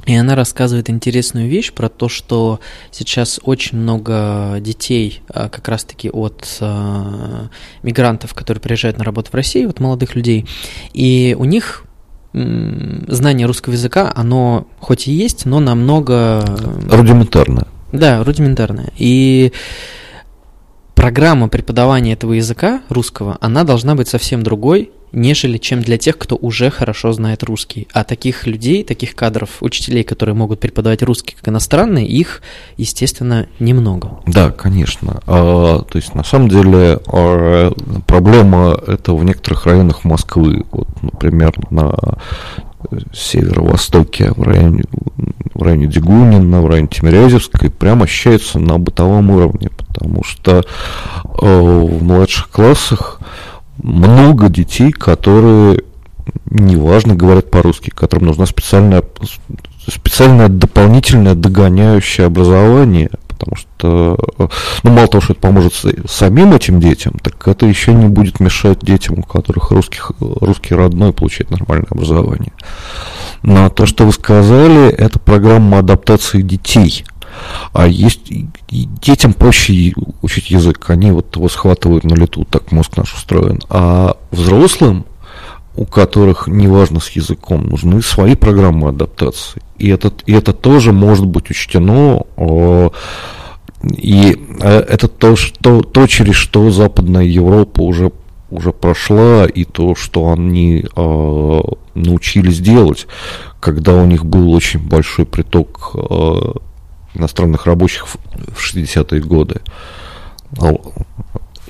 и она рассказывает интересную вещь про то, что сейчас очень много детей а, как раз-таки от а, мигрантов, которые приезжают на работу в Россию, от молодых людей, и у них знание русского языка, оно хоть и есть, но намного... Рудиментарное. Да, рудиментарное. И программа преподавания этого языка русского, она должна быть совсем другой, нежели чем для тех, кто уже хорошо знает русский. А таких людей, таких кадров, учителей, которые могут преподавать русский как иностранный, их, естественно, немного. Да, конечно. А, то есть, на самом деле, а, проблема это в некоторых районах Москвы. Вот, например, на северо-востоке, в районе, в районе Дегунина, в районе Тимирязевской, прямо ощущается на бытовом уровне, потому что э, в младших классах много детей, которые неважно говорят по-русски, которым нужна специальная, специальное дополнительное догоняющее образование, потому что, ну, мало того, что это поможет самим этим детям, так это еще не будет мешать детям, у которых русских, русский родной, получать нормальное образование. Но то, что вы сказали, это программа адаптации детей – а есть детям проще учить язык, они вот его схватывают на лету, так мозг наш устроен. А взрослым, у которых неважно с языком, нужны свои программы адаптации. И это, и это тоже может быть учтено. И э, это то, что, то, через что Западная Европа уже, уже прошла, и то, что они э, научились делать, когда у них был очень большой приток э, иностранных рабочих в 60-е годы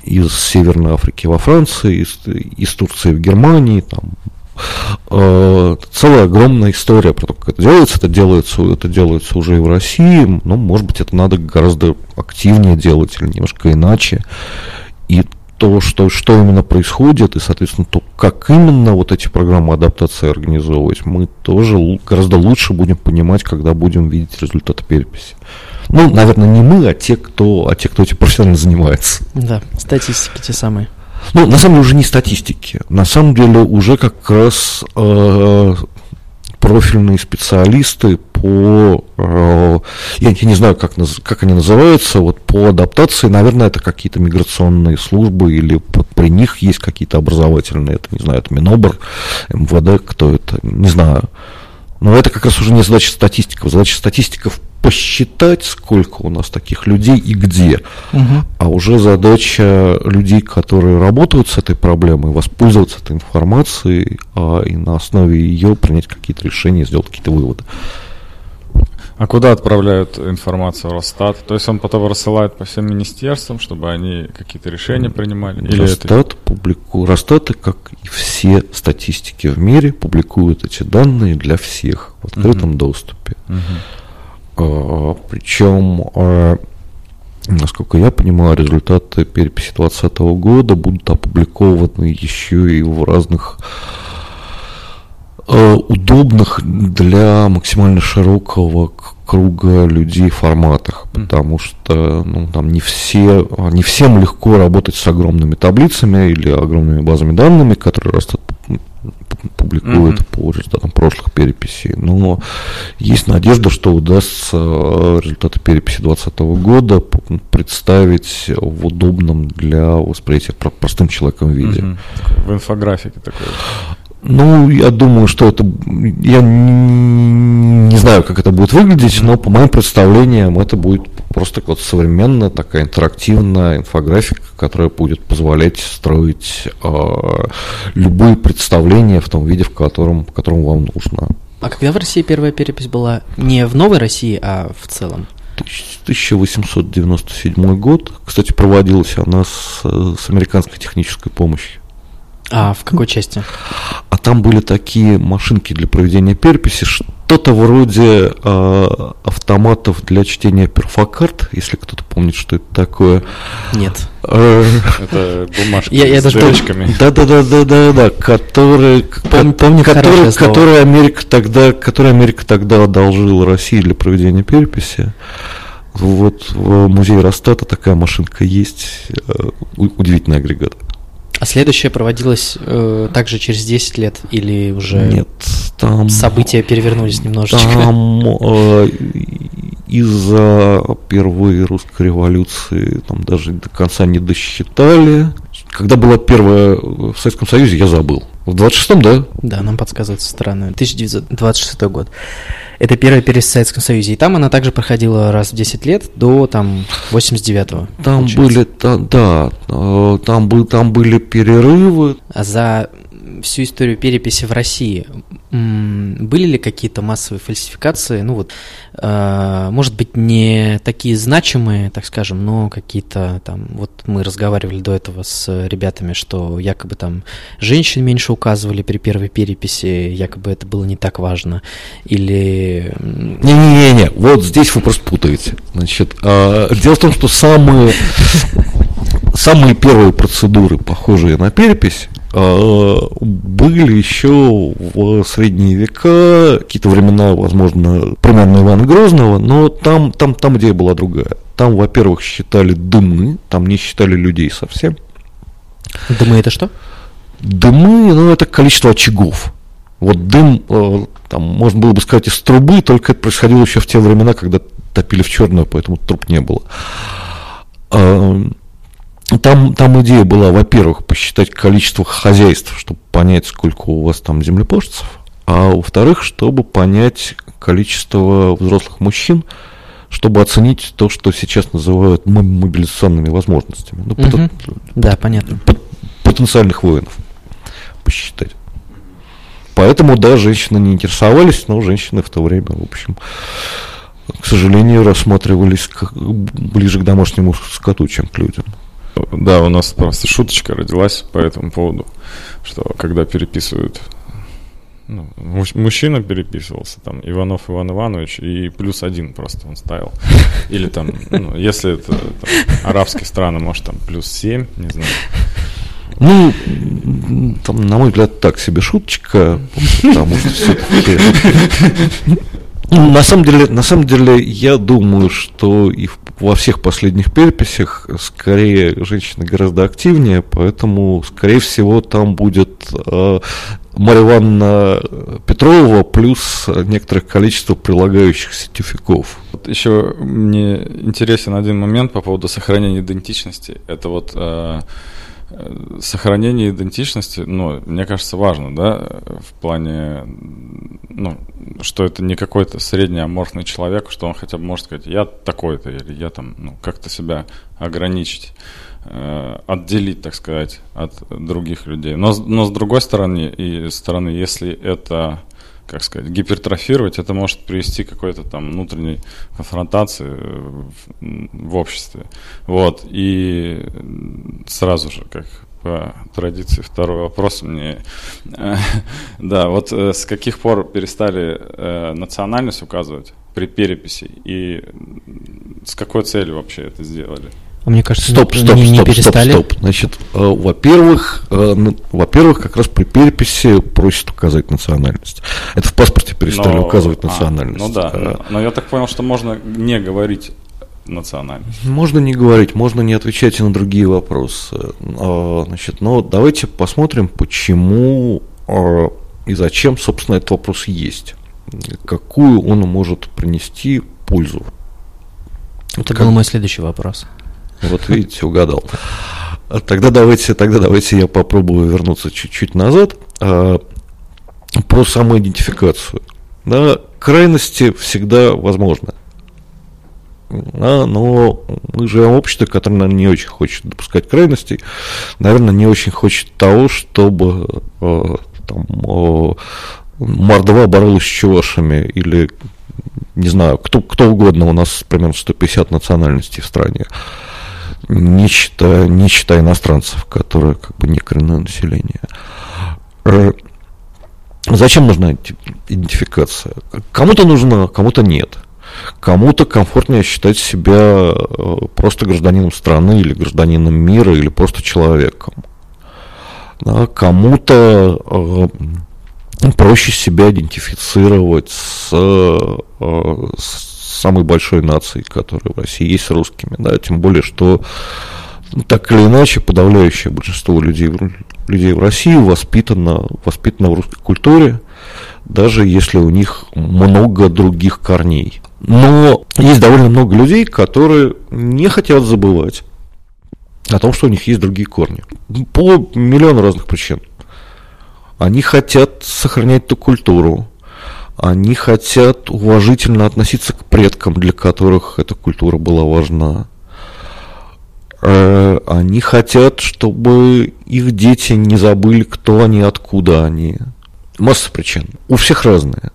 из Северной Африки во Франции, из, из Турции в Германии, там, э, целая огромная история про то, как это делается. Это делается, это делается уже и в России, но, может быть, это надо гораздо активнее делать или немножко иначе. И то, что, что именно происходит, и, соответственно, то, как именно вот эти программы адаптации организовывать, мы тоже гораздо лучше будем понимать, когда будем видеть результаты переписи. Ну, наверное, не мы, а те, кто, а те, кто этим профессионально занимается. Да, статистики те самые. Ну, на самом деле уже не статистики. На самом деле уже как раз э, профильные специалисты по, э, я, не знаю, как, как они называются, вот по адаптации, наверное, это какие-то миграционные службы или при них есть какие-то образовательные, это, не знаю, это Минобр, МВД, кто это, не знаю. Но это как раз уже не задача статистиков. Задача статистиков посчитать, сколько у нас таких людей и где. Угу. А уже задача людей, которые работают с этой проблемой, воспользоваться этой информацией а, и на основе ее принять какие-то решения, сделать какие-то выводы. А куда отправляют информацию Росстат? То есть он потом рассылает по всем министерствам, чтобы они какие-то решения принимали? Или Росстат, это... публику... Росстат, как и все статистики в мире, публикуют эти данные для всех в открытом угу. доступе. Угу. А, причем, а, насколько я понимаю, результаты переписи 2020 года будут опубликованы еще и в разных удобных для максимально широкого круга людей форматах, потому что ну, там не все, не всем легко работать с огромными таблицами или огромными базами данными, которые растут публикует mm-hmm. по результатам прошлых переписей. Но есть надежда, что удастся э, результаты переписи 2020 года представить в удобном для восприятия простым человеком виде. Mm-hmm. В инфографике такой. Ну, я думаю, что это... Я не знаю, как это будет выглядеть, но по моим представлениям это будет просто вот современная такая интерактивная инфографика, которая будет позволять строить э, любые представления в том виде, в котором, в котором вам нужно. А когда в России первая перепись была не в Новой России, а в целом? 1897 год. Кстати, проводилась она с, с американской технической помощью. А в какой части? А там были такие машинки для проведения переписи, что-то вроде э, автоматов для чтения перфокарт, если кто-то помнит, что это такое. Нет. Э, это бумажки я, я с дырочками. Да, да, да, да, да, да, которые, Пом, помню которые, которые Америка тогда, которые Америка тогда одолжила России для проведения переписи. Вот в музее Росстата такая машинка есть, э, удивительный агрегат. А следующее проводилось э, также через 10 лет или уже Нет, там... события перевернулись немножечко? Там э, из-за первой русской революции там даже до конца не досчитали. Когда была первая в Советском Союзе, я забыл. В 26-м, да? Да, нам подсказывает со стороны. 1926 год. Это первая перепись в Советском Союзе. И там она также проходила раз в 10 лет до там 89-го. Там получается. были, да, да, э, там, был, там были перерывы. А за всю историю переписи в России, были ли какие-то массовые фальсификации? Ну вот, э, может быть, не такие значимые, так скажем, но какие-то там, вот мы разговаривали до этого с ребятами, что якобы там женщин меньше указывали при первой переписи, якобы это было не так важно, или... Не-не-не, вот здесь вы просто путаете. Значит, э, дело в том, что самые самые первые процедуры, похожие на перепись, а, были еще в средние века, какие-то времена, возможно, примерно Ивана Грозного, но там, там, там идея была другая. Там, во-первых, считали дымы, там не считали людей совсем. Дымы это что? Дымы, ну, это количество очагов. Вот дым, э, там, можно было бы сказать, из трубы, только это происходило еще в те времена, когда топили в черную, поэтому труб не было. Там, там идея была, во-первых, посчитать количество хозяйств, чтобы понять, сколько у вас там землепашцев, а во-вторых, чтобы понять количество взрослых мужчин, чтобы оценить то, что сейчас называют мобилизационными возможностями. Ну, угу. пот- да, понятно. Пот- потенциальных воинов посчитать. Поэтому, да, женщины не интересовались, но женщины в то время, в общем, к сожалению, рассматривались как, ближе к домашнему скоту, чем к людям. Да, у нас просто шуточка родилась по этому поводу, что когда переписывают ну, мужчина переписывался, там, Иванов Иван Иванович, и плюс один просто он ставил. Или там, ну, если это там, арабские страны, может, там, плюс семь, не знаю. Ну, там, на мой взгляд, так себе шуточка, потому что все-таки на самом деле, на самом деле, я думаю, что и во всех последних переписях скорее женщины гораздо активнее, поэтому, скорее всего, там будет э, Марья Ивановна Петрова плюс некоторое количество прилагающих сертификов. Вот еще мне интересен один момент по поводу сохранения идентичности. Это вот э, сохранение идентичности, ну, мне кажется, важно, да, в плане, ну, что это не какой-то средний аморфный человек, что он хотя бы может сказать, я такой-то, или я там, ну, как-то себя ограничить, э, отделить, так сказать, от других людей. Но, но с другой стороны, и стороны, если это как сказать, гипертрофировать, это может привести к какой-то там внутренней конфронтации в, в обществе. Вот. И сразу же, как по традиции, второй вопрос мне. да, вот э, с каких пор перестали э, национальность указывать при переписи и с какой целью вообще это сделали? А мне кажется, стоп, стоп, не, стоп, не перестали. Стоп, стоп. Значит, э, во-первых, э, ну, во-первых, как раз при переписи просят указать национальность. Это в паспорте перестали но, указывать а, национальность. А, ну да, а, но я так понял, что можно не говорить национальность. Можно не говорить, можно не отвечать на другие вопросы. Значит, но давайте посмотрим, почему и зачем, собственно, этот вопрос есть. Какую он может принести пользу. Это как... был мой следующий вопрос. Вот видите, угадал. Тогда давайте, тогда давайте я попробую вернуться чуть-чуть назад а, про самоидентификацию. Да, крайности всегда возможны. Да, но мы живем в обществе, которое, наверное, не очень хочет допускать крайностей, наверное, не очень хочет того, чтобы э, там, э, Мордва боролась с чувашами или, не знаю, кто, кто угодно, у нас примерно 150 национальностей в стране не считая, не считая иностранцев, которые как бы не коренное население. Э, зачем нужна идентификация? Кому-то нужна, кому-то нет. Кому-то комфортнее считать себя э, просто гражданином страны или гражданином мира или просто человеком. Да, кому-то э, проще себя идентифицировать с, с самой большой нацией, которая в России есть, с русскими, да, тем более, что ну, так или иначе подавляющее большинство людей, людей в России воспитано, воспитано в русской культуре, даже если у них много других корней. Но есть довольно много людей, которые не хотят забывать о том, что у них есть другие корни. По миллиону разных причин. Они хотят сохранять ту культуру, они хотят уважительно относиться к предкам, для которых эта культура была важна. Э, они хотят, чтобы их дети не забыли, кто они, откуда они. Масса причин. У всех разные.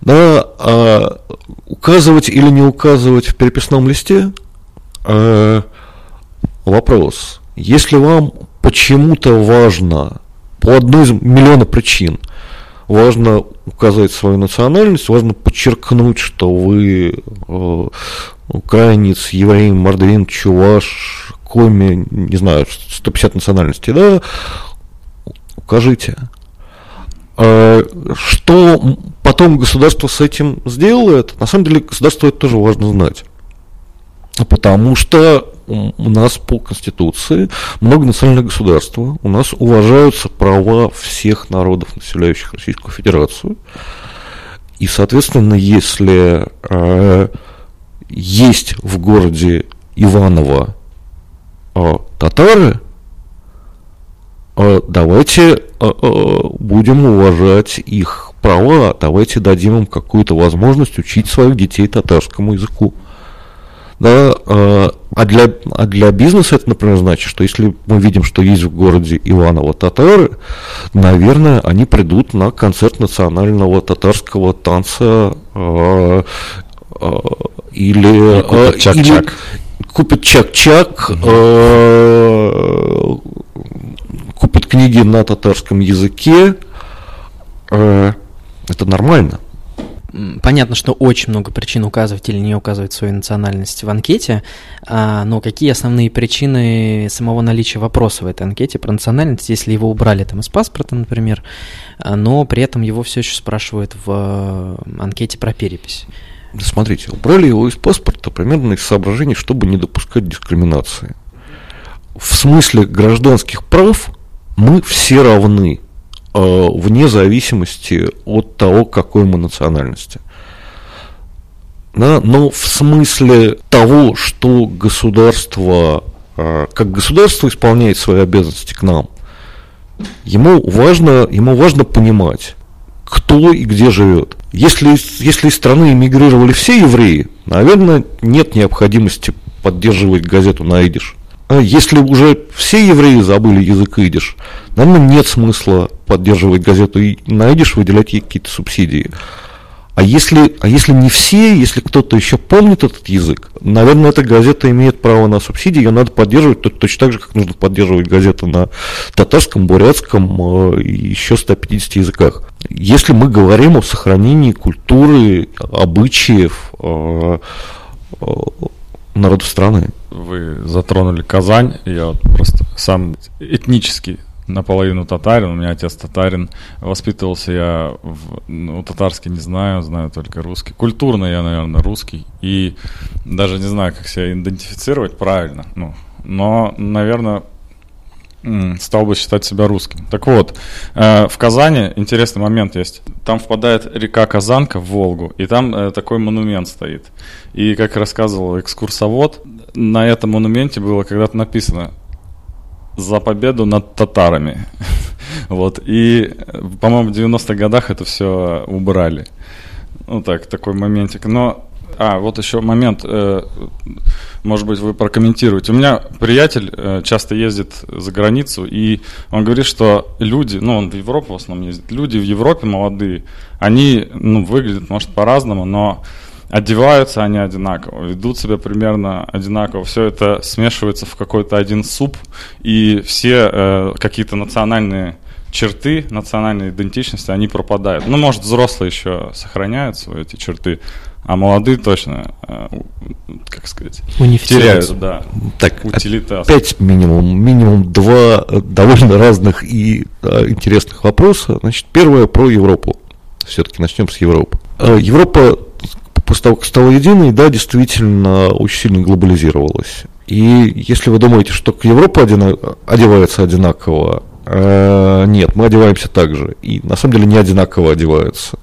Да, а указывать или не указывать в переписном листе э, вопрос. Если вам почему-то важно, по одной из миллиона причин, важно указать свою национальность, важно подчеркнуть, что вы э, украинец, еврей, мордвин, чуваш, коми, не знаю, 150 национальностей, да, укажите. А что потом государство с этим сделает, на самом деле государству это тоже важно знать. Потому что у нас по Конституции многонациональное государство, у нас уважаются права всех народов, населяющих Российскую Федерацию. И, соответственно, если э, есть в городе Иваново э, татары, э, давайте э, э, будем уважать их права, давайте дадим им какую-то возможность учить своих детей татарскому языку. Да, э, а, для, а для бизнеса это, например, значит, что если мы видим, что есть в городе Иваново татары, наверное, они придут на концерт национального татарского танца э, э, или, купят э, чак-чак. или купят чак-чак, э, купят книги на татарском языке. Это нормально. Понятно, что очень много причин указывать или не указывать свою национальность в анкете, а, но какие основные причины самого наличия вопроса в этой анкете про национальность, если его убрали там из паспорта, например, а, но при этом его все еще спрашивают в анкете про перепись? Смотрите, убрали его из паспорта примерно из соображений, чтобы не допускать дискриминации. В смысле гражданских прав мы все равны вне зависимости от того, какой мы национальности. Да, но в смысле того, что государство, э, как государство исполняет свои обязанности к нам, ему важно, ему важно понимать, кто и где живет. Если, если из страны эмигрировали все евреи, наверное, нет необходимости поддерживать газету на идиш. А если уже все евреи забыли язык идиш, наверное, нет смысла поддерживать газету и найдешь, выделять ей какие-то субсидии. А если, а если не все, если кто-то еще помнит этот язык, наверное, эта газета имеет право на субсидии, ее надо поддерживать точно так же, как нужно поддерживать газеты на татарском, бурятском э, и еще 150 языках. Если мы говорим о сохранении культуры, обычаев народов страны. Вы затронули Казань, я вот просто сам этнический наполовину татарин, у меня отец татарин, воспитывался я, в, ну, татарский не знаю, знаю только русский. Культурно я, наверное, русский, и даже не знаю, как себя идентифицировать правильно, ну, но, наверное, стал бы считать себя русским. Так вот, э, в Казани интересный момент есть. Там впадает река Казанка в Волгу, и там э, такой монумент стоит. И, как рассказывал экскурсовод, на этом монументе было когда-то написано за победу над татарами. вот. И, по-моему, в 90-х годах это все убрали. Ну так, такой моментик. Но, а, вот еще момент, э, может быть, вы прокомментируете. У меня приятель э, часто ездит за границу, и он говорит, что люди, ну, он в Европу в основном ездит, люди в Европе молодые, они, ну, выглядят, может, по-разному, но одеваются они одинаково, ведут себя примерно одинаково, все это смешивается в какой-то один суп, и все э, какие-то национальные черты национальной идентичности, они пропадают. Ну, может, взрослые еще сохраняют свои эти черты, а молодые точно, э, как сказать, теряют, да. Так, опять минимум, минимум два довольно разных и э, интересных вопроса. Значит, первое про Европу. Все-таки начнем с Европы. Э, Европа после того, как стала единой, да, действительно очень сильно глобализировалась. И если вы думаете, что Европа одина- одевается одинаково, э, нет, мы одеваемся так же. И на самом деле не одинаково одеваются.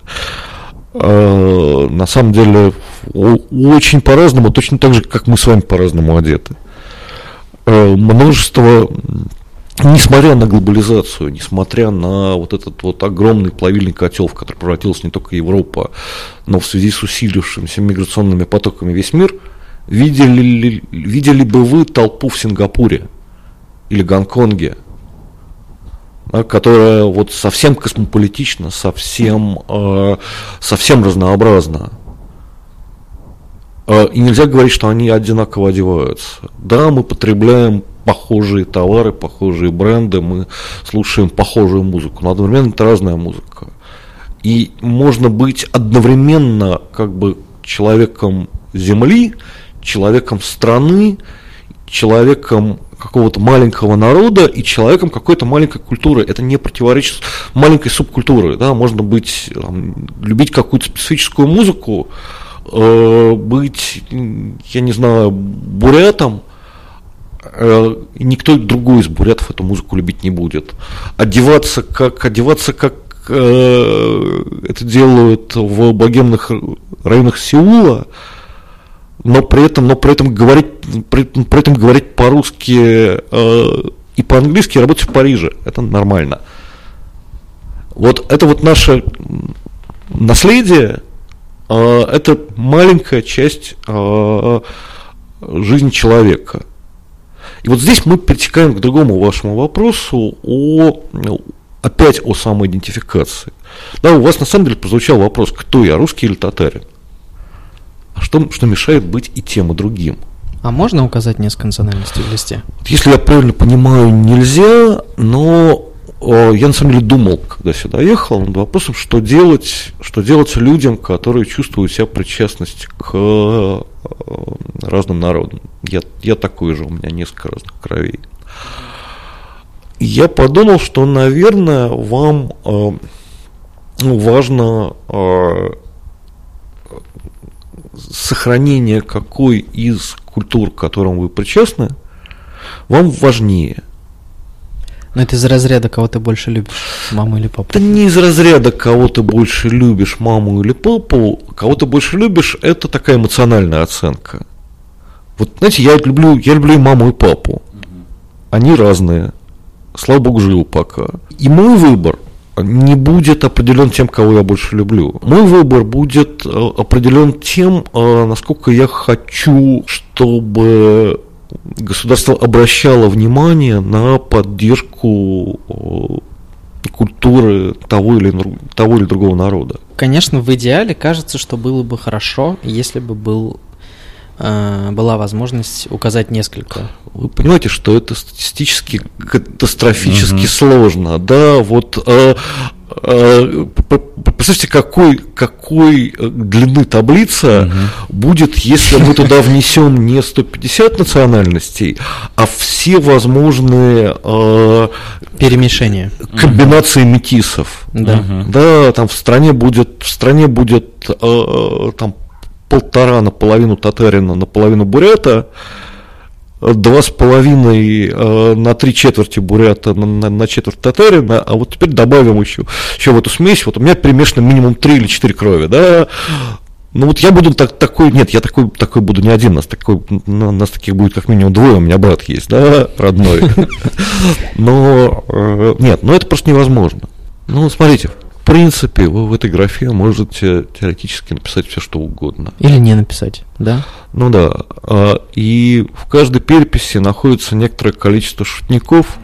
Э, на самом деле очень по-разному, точно так же, как мы с вами по-разному одеты. Э, множество несмотря на глобализацию, несмотря на вот этот вот огромный плавильный котел, в который превратилась не только Европа, но в связи с усилившимися миграционными потоками весь мир, Видели ли, видели бы вы толпу в Сингапуре или Гонконге, которая вот совсем космополитична, совсем, э, совсем разнообразна. Э, и нельзя говорить, что они одинаково одеваются. Да, мы потребляем похожие товары, похожие бренды, мы слушаем похожую музыку, но одновременно это разная музыка. И можно быть одновременно как бы человеком земли, человеком страны, человеком какого-то маленького народа и человеком какой-то маленькой культуры. Это не противоречит маленькой субкультуры. Да? Можно быть, там, любить какую-то специфическую музыку, э, быть, я не знаю, бурятом, э, никто другой из бурятов эту музыку любить не будет. Одеваться как, одеваться как э, это делают в богемных районах Сеула, но при этом, но при этом говорить, при, при этом говорить по-русски э, и по-английски работать в Париже. Это нормально. Вот это вот наше наследие, э, это маленькая часть э, жизни человека. И вот здесь мы перетекаем к другому вашему вопросу о, опять о самоидентификации. Да, у вас на самом деле прозвучал вопрос, кто я, русский или татарин? А что, что мешает быть и тем, и другим? А можно указать несколько национальностей в листе? Если я правильно понимаю, нельзя, но э, я на самом деле думал, когда сюда ехал, над вопросом, что делать, что делать людям, которые чувствуют себя причастность к э, разным народам. Я, я такой же, у меня несколько разных кровей. Я подумал, что, наверное, вам э, важно сохранение какой из культур, к которым вы причастны, вам важнее. Но это из разряда, кого ты больше любишь, маму или папу? Это не из разряда, кого ты больше любишь, маму или папу. Кого ты больше любишь, это такая эмоциональная оценка. Вот, знаете, я люблю, я люблю и маму, и папу. Они разные. Слава богу, живу пока. И мой выбор не будет определен тем, кого я больше люблю. Мой выбор будет э, определен тем, э, насколько я хочу, чтобы государство обращало внимание на поддержку э, культуры того или, того или другого народа. Конечно, в идеале кажется, что было бы хорошо, если бы был была возможность указать несколько. Вы понимаете, что это статистически катастрофически угу. сложно, да, вот э, э, представьте, какой, какой длины таблица угу. будет, если мы туда внесем не 150 национальностей, а все возможные э, перемешения, комбинации угу. метисов. Да. да, там в стране будет, в стране будет э, там полтора наполовину татарина, наполовину бурята, два с половиной э, на три четверти бурята, на, на, на четверть татарина, а вот теперь добавим еще, еще в эту смесь, вот у меня примешано минимум три или четыре крови, да, ну вот я буду так, такой, нет, я такой, такой буду не один, нас, такой, нас таких будет как минимум двое, у меня брат есть, да, родной. Но, э, нет, ну это просто невозможно. Ну, смотрите, принципе, вы в этой графе можете теоретически написать все, что угодно. Или не написать, да? Ну да. А, и в каждой переписи находится некоторое количество шутников,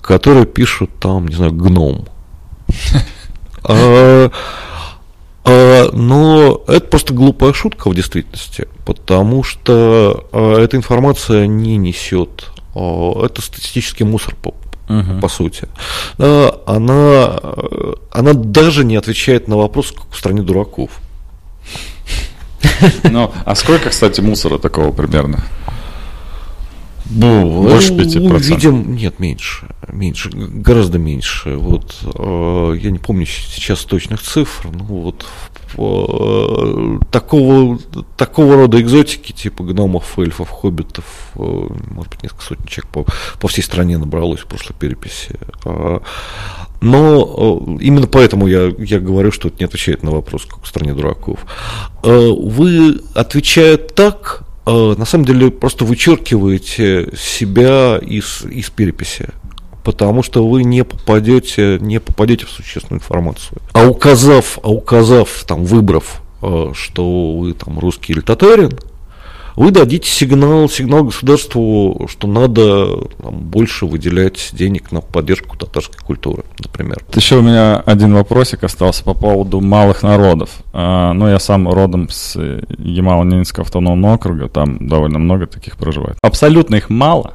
которые пишут там, не знаю, гном. А, а, но это просто глупая шутка в действительности, потому что эта информация не несет. Это статистический мусор угу. по сути, да, она, она даже не отвечает на вопрос, как в стране дураков. Ну, а сколько, кстати, мусора такого примерно? Ну, Больше 5%? Видим, нет, меньше, меньше, гораздо меньше. Вот, э, я не помню сейчас точных цифр, но вот э, такого, такого рода экзотики, типа гномов, эльфов, хоббитов, э, может быть, несколько сотен человек по, по всей стране набралось в прошлой переписи. А, но именно поэтому я, я говорю, что это не отвечает на вопрос, как в стране дураков. Вы, отвечая так, на самом деле просто вычеркиваете себя из, из переписи потому что вы не попадете, не попадете в существенную информацию. А указав, а указав там, выбрав, что вы там русский или татарин, вы дадите сигнал, сигнал государству, что надо там, больше выделять денег на поддержку татарской культуры, например. Еще у меня один вопросик остался по поводу малых народов. А, ну, я сам родом с Ямало-Ненецкого автономного округа, там довольно много таких проживает. Абсолютно их мало,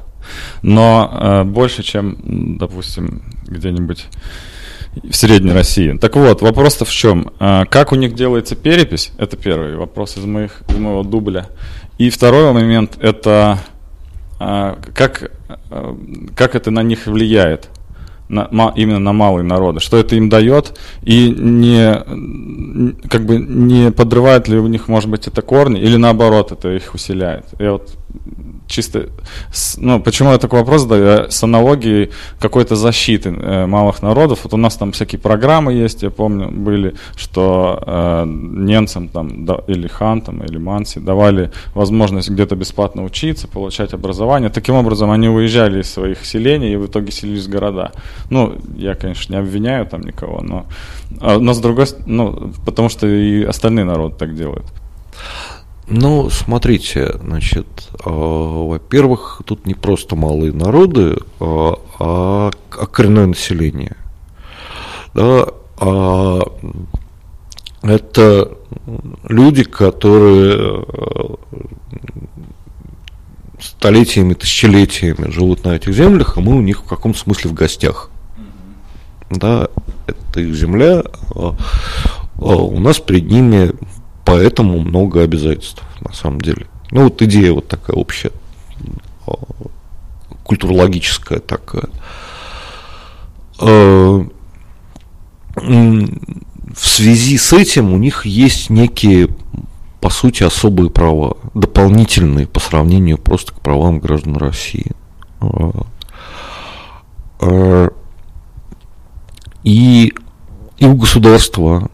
но э, больше, чем, допустим, где-нибудь в Средней России. Так вот, вопрос-то в чем? А, как у них делается перепись? Это первый вопрос из, моих, из моего дубля. И второй момент – это а, как, а, как это на них влияет? на, именно на малые народы, что это им дает, и не, как бы не подрывает ли у них, может быть, это корни, или наоборот, это их усиляет. Я вот чисто, ну, почему я такой вопрос задаю, с аналогией какой-то защиты э, малых народов, вот у нас там всякие программы есть, я помню, были, что э, немцам там, да, или хантам, или манси давали возможность где-то бесплатно учиться, получать образование, таким образом они уезжали из своих селений и в итоге селились в города. Ну, я, конечно, не обвиняю там никого, но, а, но с другой ну, потому что и остальные народы так делают. Ну, смотрите, значит, э, во-первых, тут не просто малые народы, э, а, а коренное население. Да, а это люди, которые э, столетиями, тысячелетиями живут на этих землях, а мы у них в каком-то смысле в гостях. Да, это их земля, а, а у нас перед ними поэтому много обязательств, на самом деле. Ну, вот идея вот такая общая, а, культурологическая такая. А, в связи с этим у них есть некие, по сути, особые права, дополнительные по сравнению просто к правам граждан России. А, и, и у государства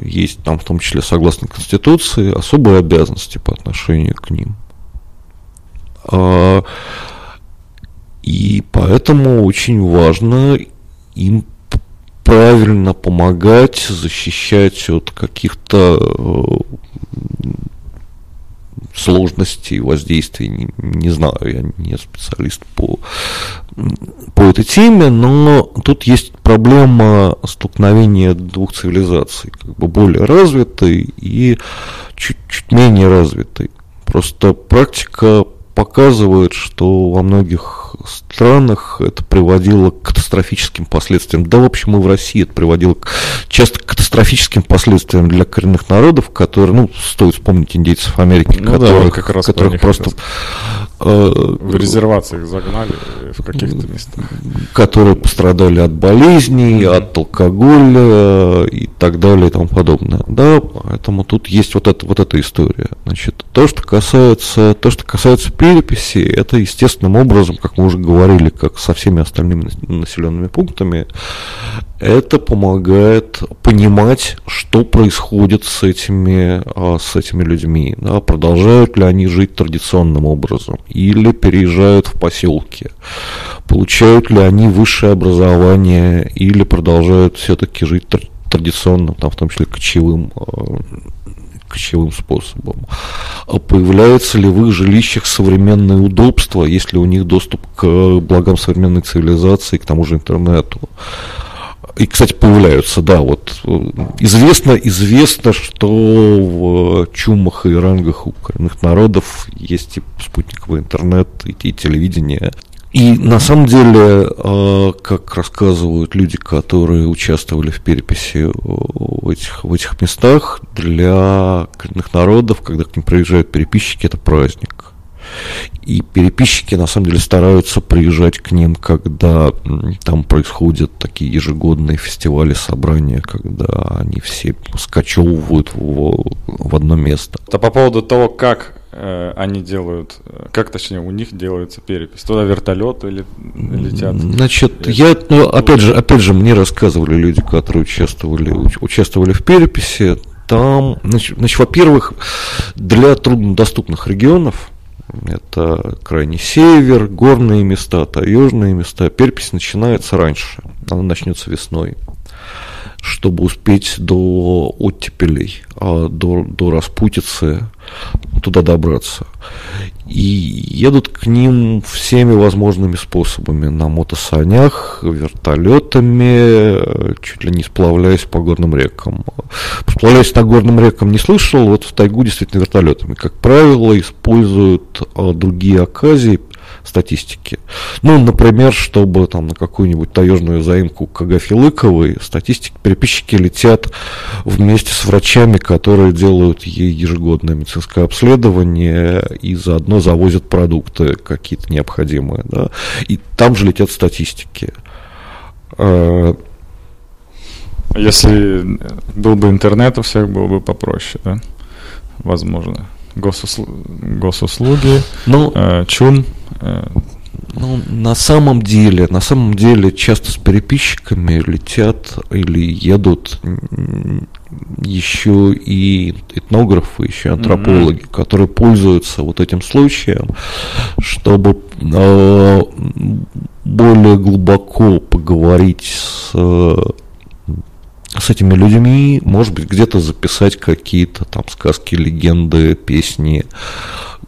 есть там, в том числе, согласно Конституции, особые обязанности по отношению к ним. Э, и поэтому очень важно им правильно помогать, защищать от каких-то э, сложностей воздействий, не, не знаю, я не специалист по, по этой теме, но тут есть проблема столкновения двух цивилизаций, как бы более развитой и чуть-чуть менее развитой. Просто практика показывает, что во многих странах это приводило к катастрофическим последствиям. Да, в общем, и в России это приводило к, часто к катастрофическим последствиям для коренных народов, которые, ну, стоит вспомнить индейцев Америки, ну, которых, да, как раз которых просто... Э, в резервации их загнали в каких-то местах. Которые пострадали от болезней, mm-hmm. от алкоголя и так далее и тому подобное. Да, поэтому тут есть вот, это, вот эта история. Значит, то, что касается, то, что касается переписи, это естественным образом, как мы уже говорили, как со всеми остальными населенными пунктами, это помогает понимать, что происходит с этими, а, с этими людьми. Да, продолжают ли они жить традиционным образом или переезжают в поселки. Получают ли они высшее образование или продолжают все-таки жить традиционным, там, в том числе кочевым а, кочевым способом. А появляются ли в их жилищах современные удобства, если у них доступ к благам современной цивилизации, к тому же интернету. И, кстати, появляются, да, вот известно, известно, что в чумах и рангах у коренных народов есть и спутниковый интернет, и, и телевидение, и на самом деле, а, как рассказывают люди, которые участвовали в переписи в этих, в этих местах, для коренных народов, когда к ним приезжают переписчики, это праздник. И переписчики на самом деле стараются приезжать к ним, когда там происходят такие ежегодные фестивали, собрания, когда они все скачевывают в, в одно место. Это по поводу того, как Э, они делают, э, как точнее у них делается перепись? Туда вертолеты или летят? Значит, я, ну, опять же, опять же, мне рассказывали люди, которые участвовали, участвовали в переписи. Там, значит, значит во-первых, для труднодоступных регионов, это крайний север, горные места, таежные места, перепись начинается раньше, она начнется весной чтобы успеть до оттепелей, а до, до распутицы туда добраться. И едут к ним всеми возможными способами. На мотосанях, вертолетами, чуть ли не сплавляясь по горным рекам. Сплавляясь по горным рекам не слышал, вот в тайгу действительно вертолетами. Как правило, используют а, другие оказии, статистики. Ну, например, чтобы там на какую-нибудь таежную заимку к Агафье Лыковой статистики, переписчики летят вместе с врачами, которые делают ей ежегодное медицинское обследование и заодно завозят продукты какие-то необходимые. Да? И там же летят статистики. А, Если был бы интернет, у всех было бы попроще, да? Возможно. Госуслу... Госуслуги, ну, э, ЧУН, ну, на самом деле, на самом деле часто с переписчиками летят или едут еще и этнографы, еще антропологи, mm-hmm. которые пользуются вот этим случаем, чтобы э, более глубоко поговорить с с этими людьми, может быть, где-то записать какие-то там сказки, легенды, песни,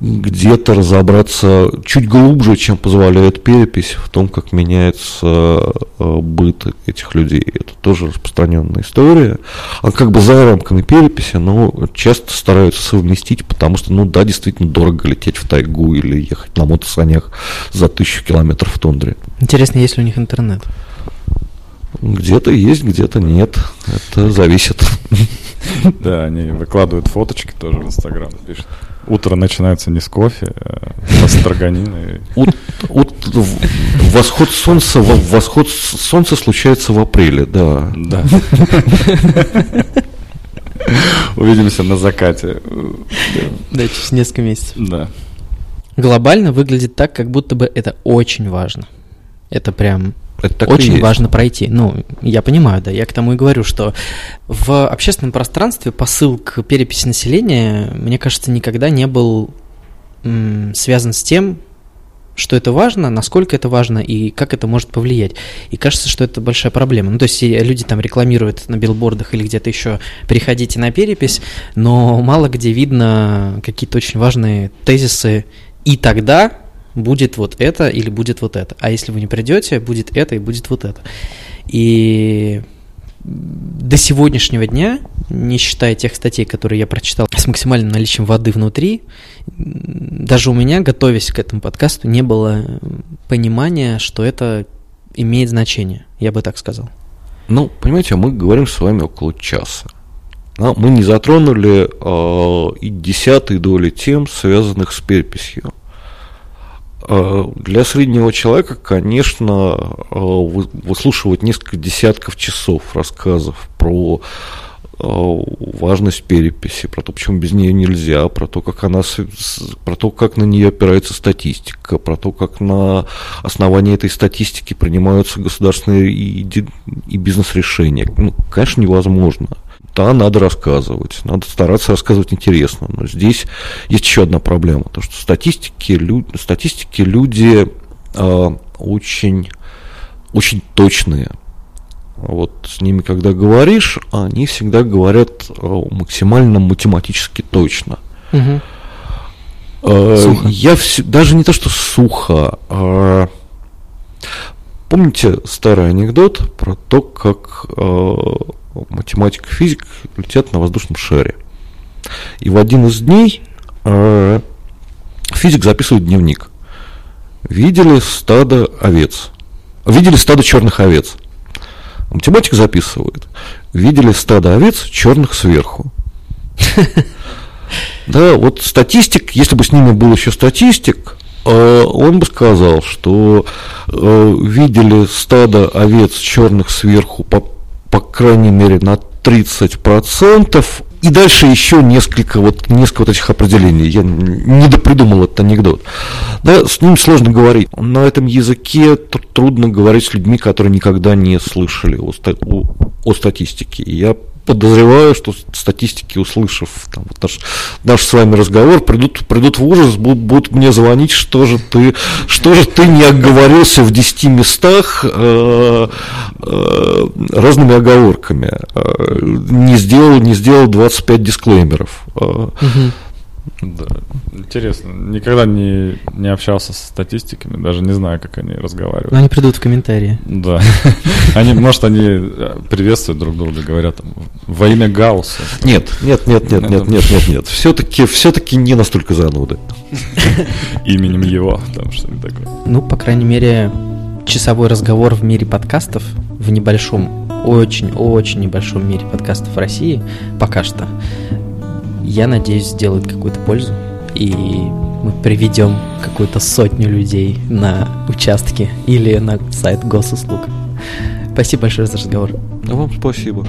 где-то разобраться чуть глубже, чем позволяет перепись в том, как меняется э, быт этих людей. Это тоже распространенная история. А как бы за рамками переписи, но часто стараются совместить, потому что, ну да, действительно дорого лететь в тайгу или ехать на мотосанях за тысячу километров в тундре. Интересно, есть ли у них интернет? Где-то есть, где-то нет. Это зависит. Да, они выкладывают фоточки тоже в Инстаграм, пишут. Утро начинается не с кофе, а с строганины. восход солнца, восход солнца случается в апреле, да. Да. Увидимся на закате. Да, через несколько месяцев. Да. Глобально выглядит так, как будто бы это очень важно. Это прям это очень важно пройти. Ну, я понимаю, да, я к тому и говорю, что в общественном пространстве посыл к переписи населения, мне кажется, никогда не был связан с тем, что это важно, насколько это важно и как это может повлиять. И кажется, что это большая проблема. Ну, то есть люди там рекламируют на билбордах или где-то еще «приходите на перепись», но мало где видно какие-то очень важные тезисы и тогда, будет вот это или будет вот это. А если вы не придете, будет это и будет вот это. И до сегодняшнего дня, не считая тех статей, которые я прочитал с максимальным наличием воды внутри, даже у меня, готовясь к этому подкасту, не было понимания, что это имеет значение, я бы так сказал. Ну, понимаете, мы говорим с вами около часа. Но мы не затронули э, и десятой доли тем, связанных с переписью. Э, для среднего человека, конечно, э, выслушивать несколько десятков часов рассказов про э, важность переписи, про то, почему без нее нельзя, про то, как она, про то, как на нее опирается статистика, про то, как на основании этой статистики принимаются государственные и, и бизнес-решения. Ну, конечно, невозможно да, надо рассказывать, надо стараться рассказывать интересно. Но здесь есть еще одна проблема, то что статистики, лю, статистики люди э, очень, очень точные. Вот с ними, когда говоришь, они всегда говорят э, максимально математически точно. Угу. Сухо. Я вс- даже не то, что сухо. Э, помните старый анекдот про то, как математик и физик летят на воздушном шаре. И в один из дней э, физик записывает дневник. Видели стадо овец. Видели стадо черных овец. Математик записывает. Видели стадо овец черных сверху. Да, вот статистик, если бы с ними был еще статистик, э, он бы сказал, что э, видели стадо овец черных сверху по по крайней мере, на 30%. И дальше еще несколько вот, несколько вот этих определений. Я не допридумал этот анекдот. Да, с ним сложно говорить. На этом языке трудно говорить с людьми, которые никогда не слышали о, о, о статистике. Я подозреваю, что статистики, услышав там, вот наш, наш с вами разговор, придут, придут в ужас, будут, будут мне звонить, что же ты, что же ты не оговорился в 10 местах э, э, разными оговорками, э, не сделал, не сделал 25 дисклеймеров. Э, угу. Да, интересно. Никогда не, не общался с статистиками, даже не знаю, как они разговаривают. Но они придут в комментарии. Да. Они, может, они э, приветствуют друг друга, говорят во имя Гаусса. Нет, нет, нет, нет, нет, нет, нет, нет. Все-таки, все-таки не настолько зануды. Именем его, там что-нибудь такое. Ну, по крайней мере, часовой разговор в мире подкастов, в небольшом, очень-очень небольшом мире подкастов в России, пока что, я надеюсь, сделает какую-то пользу. И мы приведем какую-то сотню людей на участки или на сайт госуслуг. Спасибо большое за разговор. Вам спасибо.